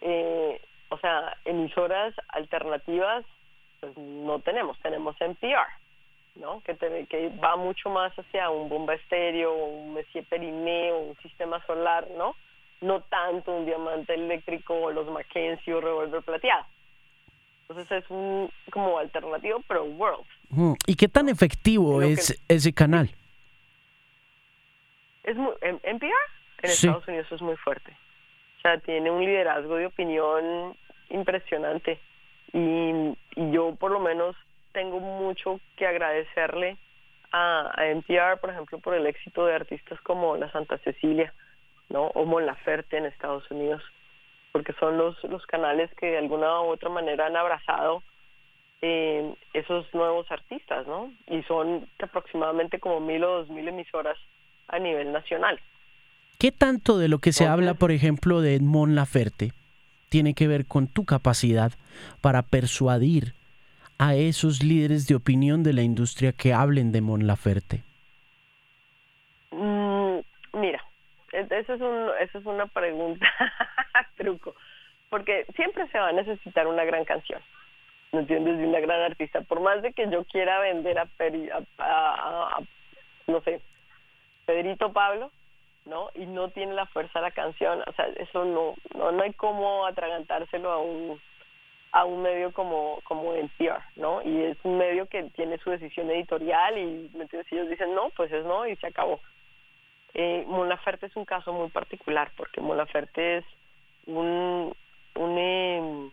eh, o sea, emisoras alternativas, pues no tenemos, tenemos NPR, ¿no?, que, que va mucho más hacia un bomba estéreo, un Messier Periné, un sistema solar, ¿no?, no tanto un diamante eléctrico o los Mackenzie o revólver plateado. Entonces es un como alternativo, pero world. ¿Y qué tan efectivo es ese canal? Es muy, en, NPR en Estados Unidos es muy fuerte. O sea, tiene un liderazgo de opinión impresionante. Y, yo por lo menos tengo mucho que agradecerle a, a, NPR, por ejemplo, por el éxito de artistas como la Santa Cecilia, ¿no? O Mon Laferte en Estados Unidos porque son los, los canales que de alguna u otra manera han abrazado eh, esos nuevos artistas, ¿no? Y son aproximadamente como mil o dos mil emisoras a nivel nacional. ¿Qué tanto de lo que se habla, por ejemplo, de Mon Laferte tiene que ver con tu capacidad para persuadir a esos líderes de opinión de la industria que hablen de Mon Laferte? Mm, e-, esa es, un, esa es una pregunta truco, porque siempre se va a necesitar una gran canción, ¿me entiendes? De una gran artista. Por más de que yo quiera vender a, a, no sé, Pedrito Pablo, ¿no? Y no tiene la fuerza la canción, o sea, eso no, no, no hay cómo atragantárselo a un a un medio como como NPR, ¿no? Y es un medio que tiene su decisión editorial y ¿me entiendes? ellos dicen no, pues es no y se acabó. Eh, Mon Laferte es un caso muy particular porque Mon Laferte es un, un em,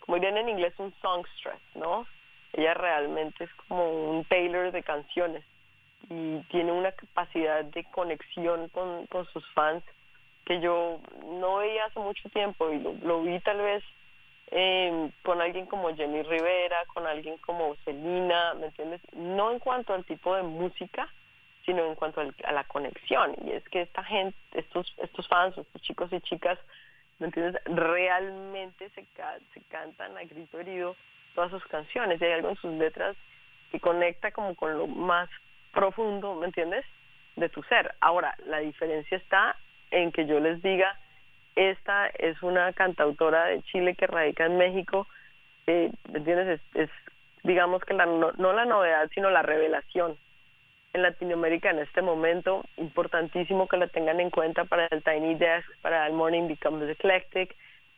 como dirían en inglés, un songstress, ¿no? Ella realmente es como un tailor de canciones y tiene una capacidad de conexión con, con sus fans que yo no veía hace mucho tiempo y lo, vi tal vez eh, con alguien como Jenny Rivera, con alguien como Selena, ¿me entiendes? No en cuanto al tipo de música, sino en cuanto a la conexión. Y es que esta gente, estos, estos fans, estos chicos y chicas, ¿me entiendes? Realmente se, se cantan a grito herido todas sus canciones. Y hay algo en sus letras que conecta como con lo más profundo, ¿me entiendes? De tu ser. Ahora, la diferencia está en que yo les diga, esta es una cantautora de Chile que radica en México, ¿me entiendes? Es, digamos que la, no la novedad, sino la revelación en Latinoamérica en este momento. Importantísimo que la tengan en cuenta para el Tiny Desk, para el Morning Becomes Eclectic.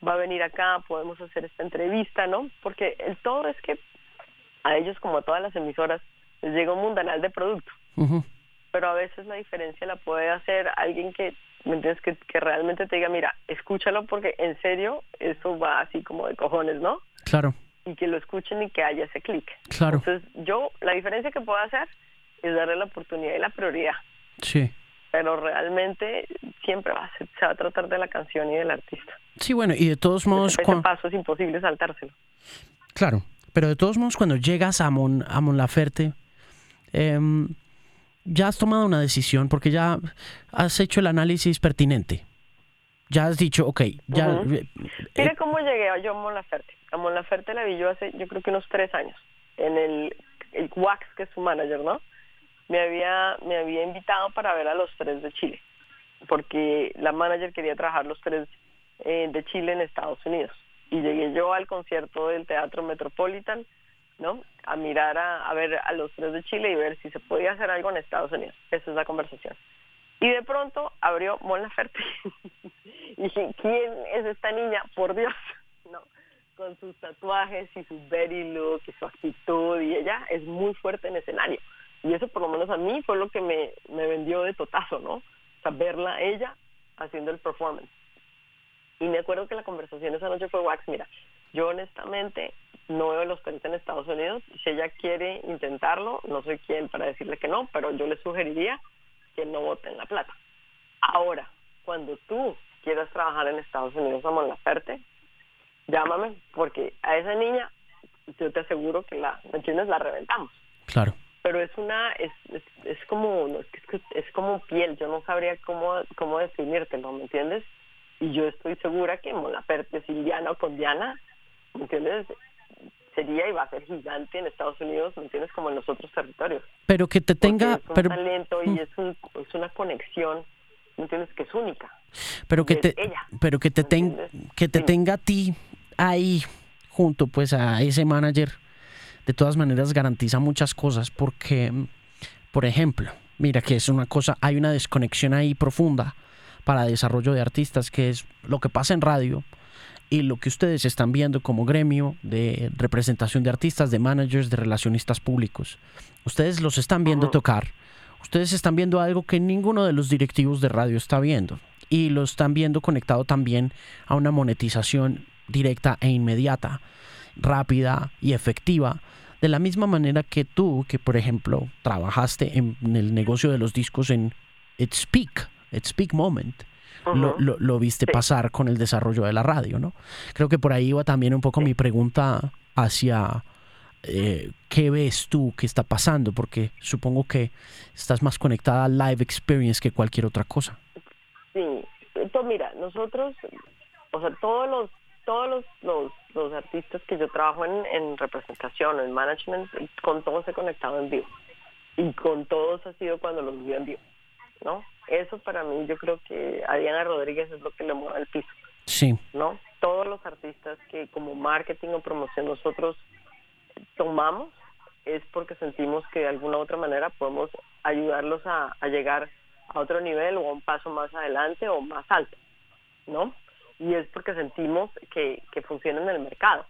Va a venir acá, podemos hacer esta entrevista, ¿no? Porque el todo es que a ellos, como a todas las emisoras, les llega un mundanal de producto. Pero a veces la diferencia la puede hacer alguien que, ¿me entiendes? Que, que realmente te diga, mira, escúchalo porque en serio eso va así como de cojones, ¿no? Claro. Y que lo escuchen y que haya ese clic. Claro. Entonces, yo, la diferencia que puedo hacer es darle la oportunidad y la prioridad. Sí. Pero realmente siempre va a ser, se va a tratar de la canción y del artista. Sí, bueno, y de todos modos... Ese paso es imposible saltárselo. Claro, pero de todos modos cuando llegas a Mon, a Mon Laferte, em, ya has tomado una decisión porque ya has hecho el análisis pertinente. Ya has dicho, ok, ya... Eh, Mire cómo llegué yo a Mon Laferte. A Mon Laferte la vi yo hace, yo creo que unos tres años, en el, el Wax, que es su manager, ¿no? Me había, me había invitado para ver a los tres de Chile, porque la manager quería trabajar los tres eh, de Chile en Estados Unidos. Y llegué yo al concierto del Teatro Metropolitan, ¿no? A mirar, a, a ver a los tres de Chile y ver si se podía hacer algo en Estados Unidos. Esa es la conversación. Y de pronto abrió Mon Laferte. y dije, ¿quién es esta niña? Por Dios, ¿no? Con sus tatuajes y su very look y su actitud. Y ella es muy fuerte en escenario. Y eso por lo menos a mí fue lo que me, me vendió de totazo, ¿no? O sea, verla ella haciendo el performance. Y me acuerdo que la conversación esa noche fue, Wax, mira, yo honestamente no veo los tenis en Estados Unidos. Si ella quiere intentarlo, no soy quien para decirle que no, pero yo le sugeriría que no voten la plata. Ahora, cuando tú quieras trabajar en Estados Unidos a Mon Laferte, llámame, porque a esa niña yo te aseguro que la, ¿me? La reventamos. Claro. Pero es una, es, es, como, es, es como piel, yo no sabría cómo, cómo definírtelo, ¿me entiendes? Y yo estoy segura que Monaperte, Silviana o con Diana, ¿me entiendes? Sería y va a ser gigante en Estados Unidos, ¿me entiendes? Como en los otros territorios. Pero que te tenga... es un pero, talento y mm. es, un, es una conexión, ¿me entiendes? Que es única. pero que te, ella, pero que te, ¿me ten- que te Sí. tenga a ti ahí junto pues a ese manager de todas maneras garantiza muchas cosas porque por ejemplo mira que es una cosa hay una desconexión ahí profunda para desarrollo de artistas que es lo que pasa en radio y lo que ustedes están viendo como gremio de representación de artistas, de managers, de relacionistas públicos. Ustedes los están viendo tocar. Ustedes están viendo algo que ninguno de los directivos de radio está viendo. Y lo están viendo conectado también a una monetización directa e inmediata, rápida y efectiva. De la misma manera que tú, que por ejemplo trabajaste en, en el negocio de los discos en It's Peak, It's Peak Moment, lo, lo- lo viste Sí. pasar con el desarrollo de la radio, ¿no? Creo que por ahí iba también un poco Sí. mi pregunta hacia eh, qué ves tú que está pasando, porque supongo que estás más conectada al live experience que cualquier otra cosa. Sí, Entonces, mira, nosotros, o sea, todos los todos los, los, los artistas que yo trabajo en, en representación, en management, con todos he conectado en vivo. Y con todos ha sido cuando los vi en vivo, ¿no? Eso para mí yo creo que a Diana Rodríguez es lo que le mueve el piso, Sí, ¿no? Todos los artistas que como marketing o promoción nosotros tomamos es porque sentimos que de alguna u otra manera podemos ayudarlos a, a llegar a otro nivel o a un paso más adelante o más alto, ¿no? Y es porque sentimos que, que funciona en el mercado.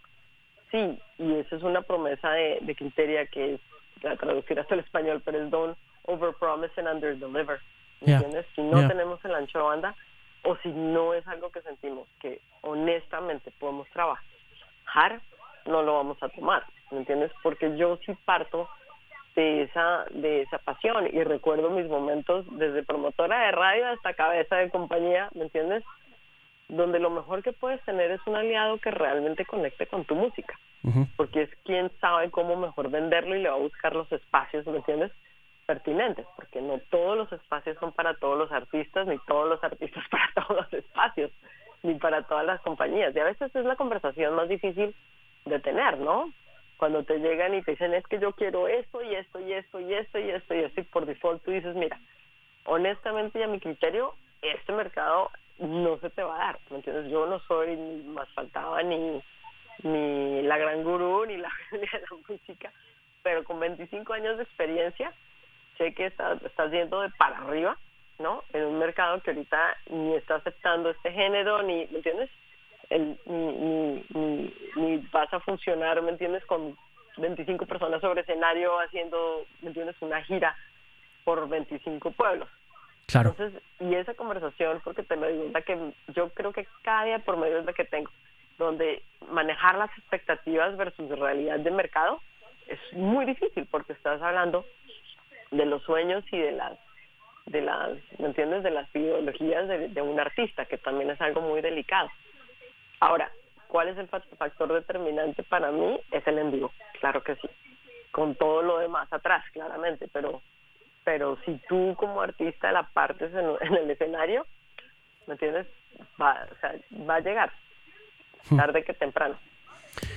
Sí, y eso es una promesa de, de Criteria que es, la traducir hasta el español, pero es don't overpromise and underdeliver. ¿Me Yeah, entiendes? Si no yeah. tenemos el ancho de banda o si no es algo que sentimos que honestamente podemos trabajar, no lo vamos a tomar, ¿me entiendes? Porque yo sí parto de esa de esa pasión y recuerdo mis momentos desde promotora de radio hasta cabeza de compañía, ¿me entiendes? Donde lo mejor que puedes tener es un aliado que realmente conecte con tu música, porque es quien sabe cómo mejor venderlo y le va a buscar los espacios, ¿me entiendes? pertinentes, porque no todos los espacios son para todos los artistas, ni todos los artistas para todos los espacios, ni para todas las compañías. Y a veces es la conversación más difícil de tener, ¿no? Cuando te llegan y te dicen, es que yo quiero esto y esto y esto y esto y esto y esto, y por default tú dices, mira, honestamente y a mi criterio, este mercado no se te va a dar, ¿me entiendes? Yo no soy ni más faltaba ni, ni la gran gurú, ni la música, pero con 25 años de experiencia, sé que estás, estás yendo de para arriba, ¿no? En un mercado que ahorita ni está aceptando este género, ni, ¿me entiendes? El, ni, ni, ni vas a funcionar, ¿me entiendes? Con 25 personas sobre escenario haciendo, ¿me entiendes? Una gira por 25 pueblos. Entonces, y esa conversación, porque te lo digo, la que yo creo que cada día por medio es la que tengo, donde manejar las expectativas versus realidad de mercado es muy difícil porque estás hablando de los sueños y de las de las ¿me entiendes? de las ideologías de, de un artista que también es algo muy delicado. Ahora cuál es el fa- factor determinante para mí es el en vivo claro que sí con todo lo demás atrás claramente pero pero si tú como artista la partes en, en el escenario ¿me entiendes? va, o sea, va a llegar tarde que temprano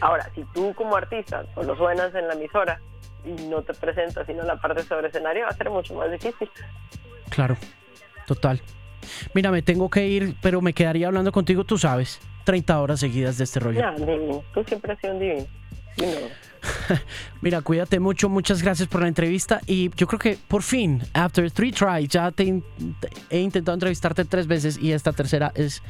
Ahora, si tú como artista solo suenas en la emisora y no te presentas sino la parte sobre escenario, va a ser mucho más difícil. Claro, total. Mira, me tengo que ir, pero me quedaría hablando contigo, tú sabes, 30 horas seguidas de este rollo. Ya, divino. Tú siempre has sido un divino. Mira, cuídate mucho, muchas gracias por la entrevista y yo creo que por fin, after three tries, ya te, in- te- he intentado entrevistarte tres veces y esta tercera es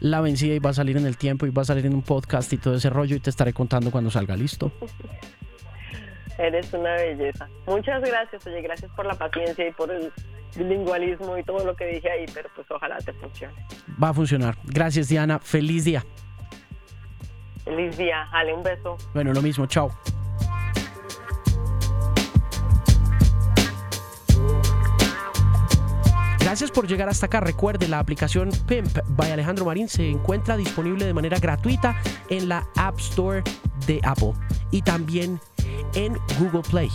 la vencida y va a salir en el tiempo y va a salir en un podcast y todo ese rollo y te estaré contando cuando salga listo. Eres una belleza. Muchas gracias, oye, gracias por la paciencia y por el bilingualismo y todo lo que dije ahí, pero pues ojalá te funcione. Va a funcionar. Gracias Diana, feliz día. Feliz día, Ale, un beso. Bueno, lo mismo, chao. Gracias por llegar hasta acá. Recuerde, la aplicación Pimp by Alejandro Marín se encuentra disponible de manera gratuita en la App Store de Apple y también en Google Play.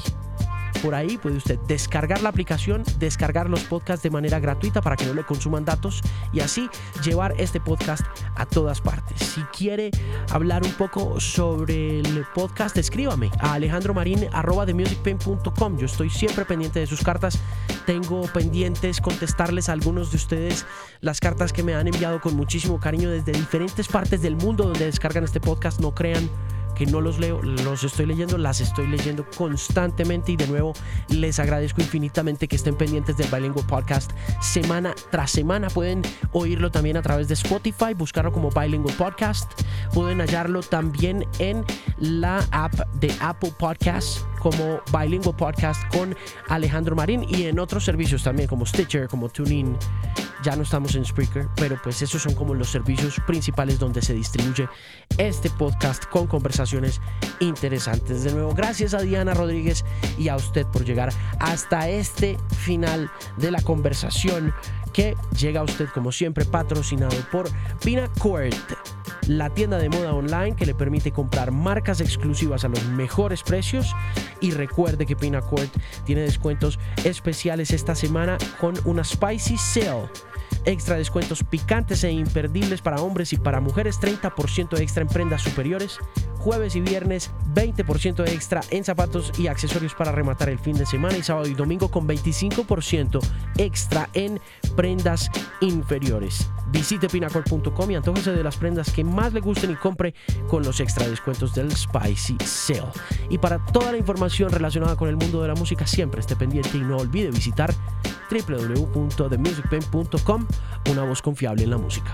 Por ahí puede usted descargar la aplicación, descargar los podcasts de manera gratuita para que no le consuman datos y así llevar este podcast a todas partes. Si quiere hablar un poco sobre el podcast, escríbame a alejandromarin.com. Yo estoy siempre pendiente de sus cartas. Tengo pendientes contestarles a algunos de ustedes las cartas que me han enviado con muchísimo cariño desde diferentes partes del mundo donde descargan este podcast. No crean que no los leo, los estoy leyendo, las estoy leyendo constantemente y de nuevo les agradezco infinitamente que estén pendientes del Bilingual Podcast semana tras semana. Pueden oírlo también a través de Spotify, buscarlo como Bilingual Podcast. Pueden hallarlo también en la app de Apple Podcasts como Bilingual Podcast con Alejandro Marín y en otros servicios también como Stitcher, como TuneIn. Ya no estamos en Spreaker, pero pues esos son como los servicios principales donde se distribuye este podcast con conversaciones interesantes. De nuevo, gracias a Diana Rodríguez y a usted por llegar hasta este final de la conversación que llega a usted como siempre patrocinado por Pinacord, la tienda de moda online que le permite comprar marcas exclusivas a los mejores precios. Y recuerde que Pinacord tiene descuentos especiales esta semana con una Spicy Sale. Extra descuentos picantes e imperdibles para hombres y para mujeres, 30% extra en prendas superiores, jueves y viernes 20% extra en zapatos y accesorios para rematar el fin de semana y sábado y domingo con 25% extra en prendas inferiores. Visite pinacol.com y antójese de las prendas que más le gusten y compre con los extra descuentos del Spicy Sale. Y para toda la información relacionada con el mundo de la música, siempre esté pendiente y no olvide visitar www.themusicpen.com, una voz confiable en la música.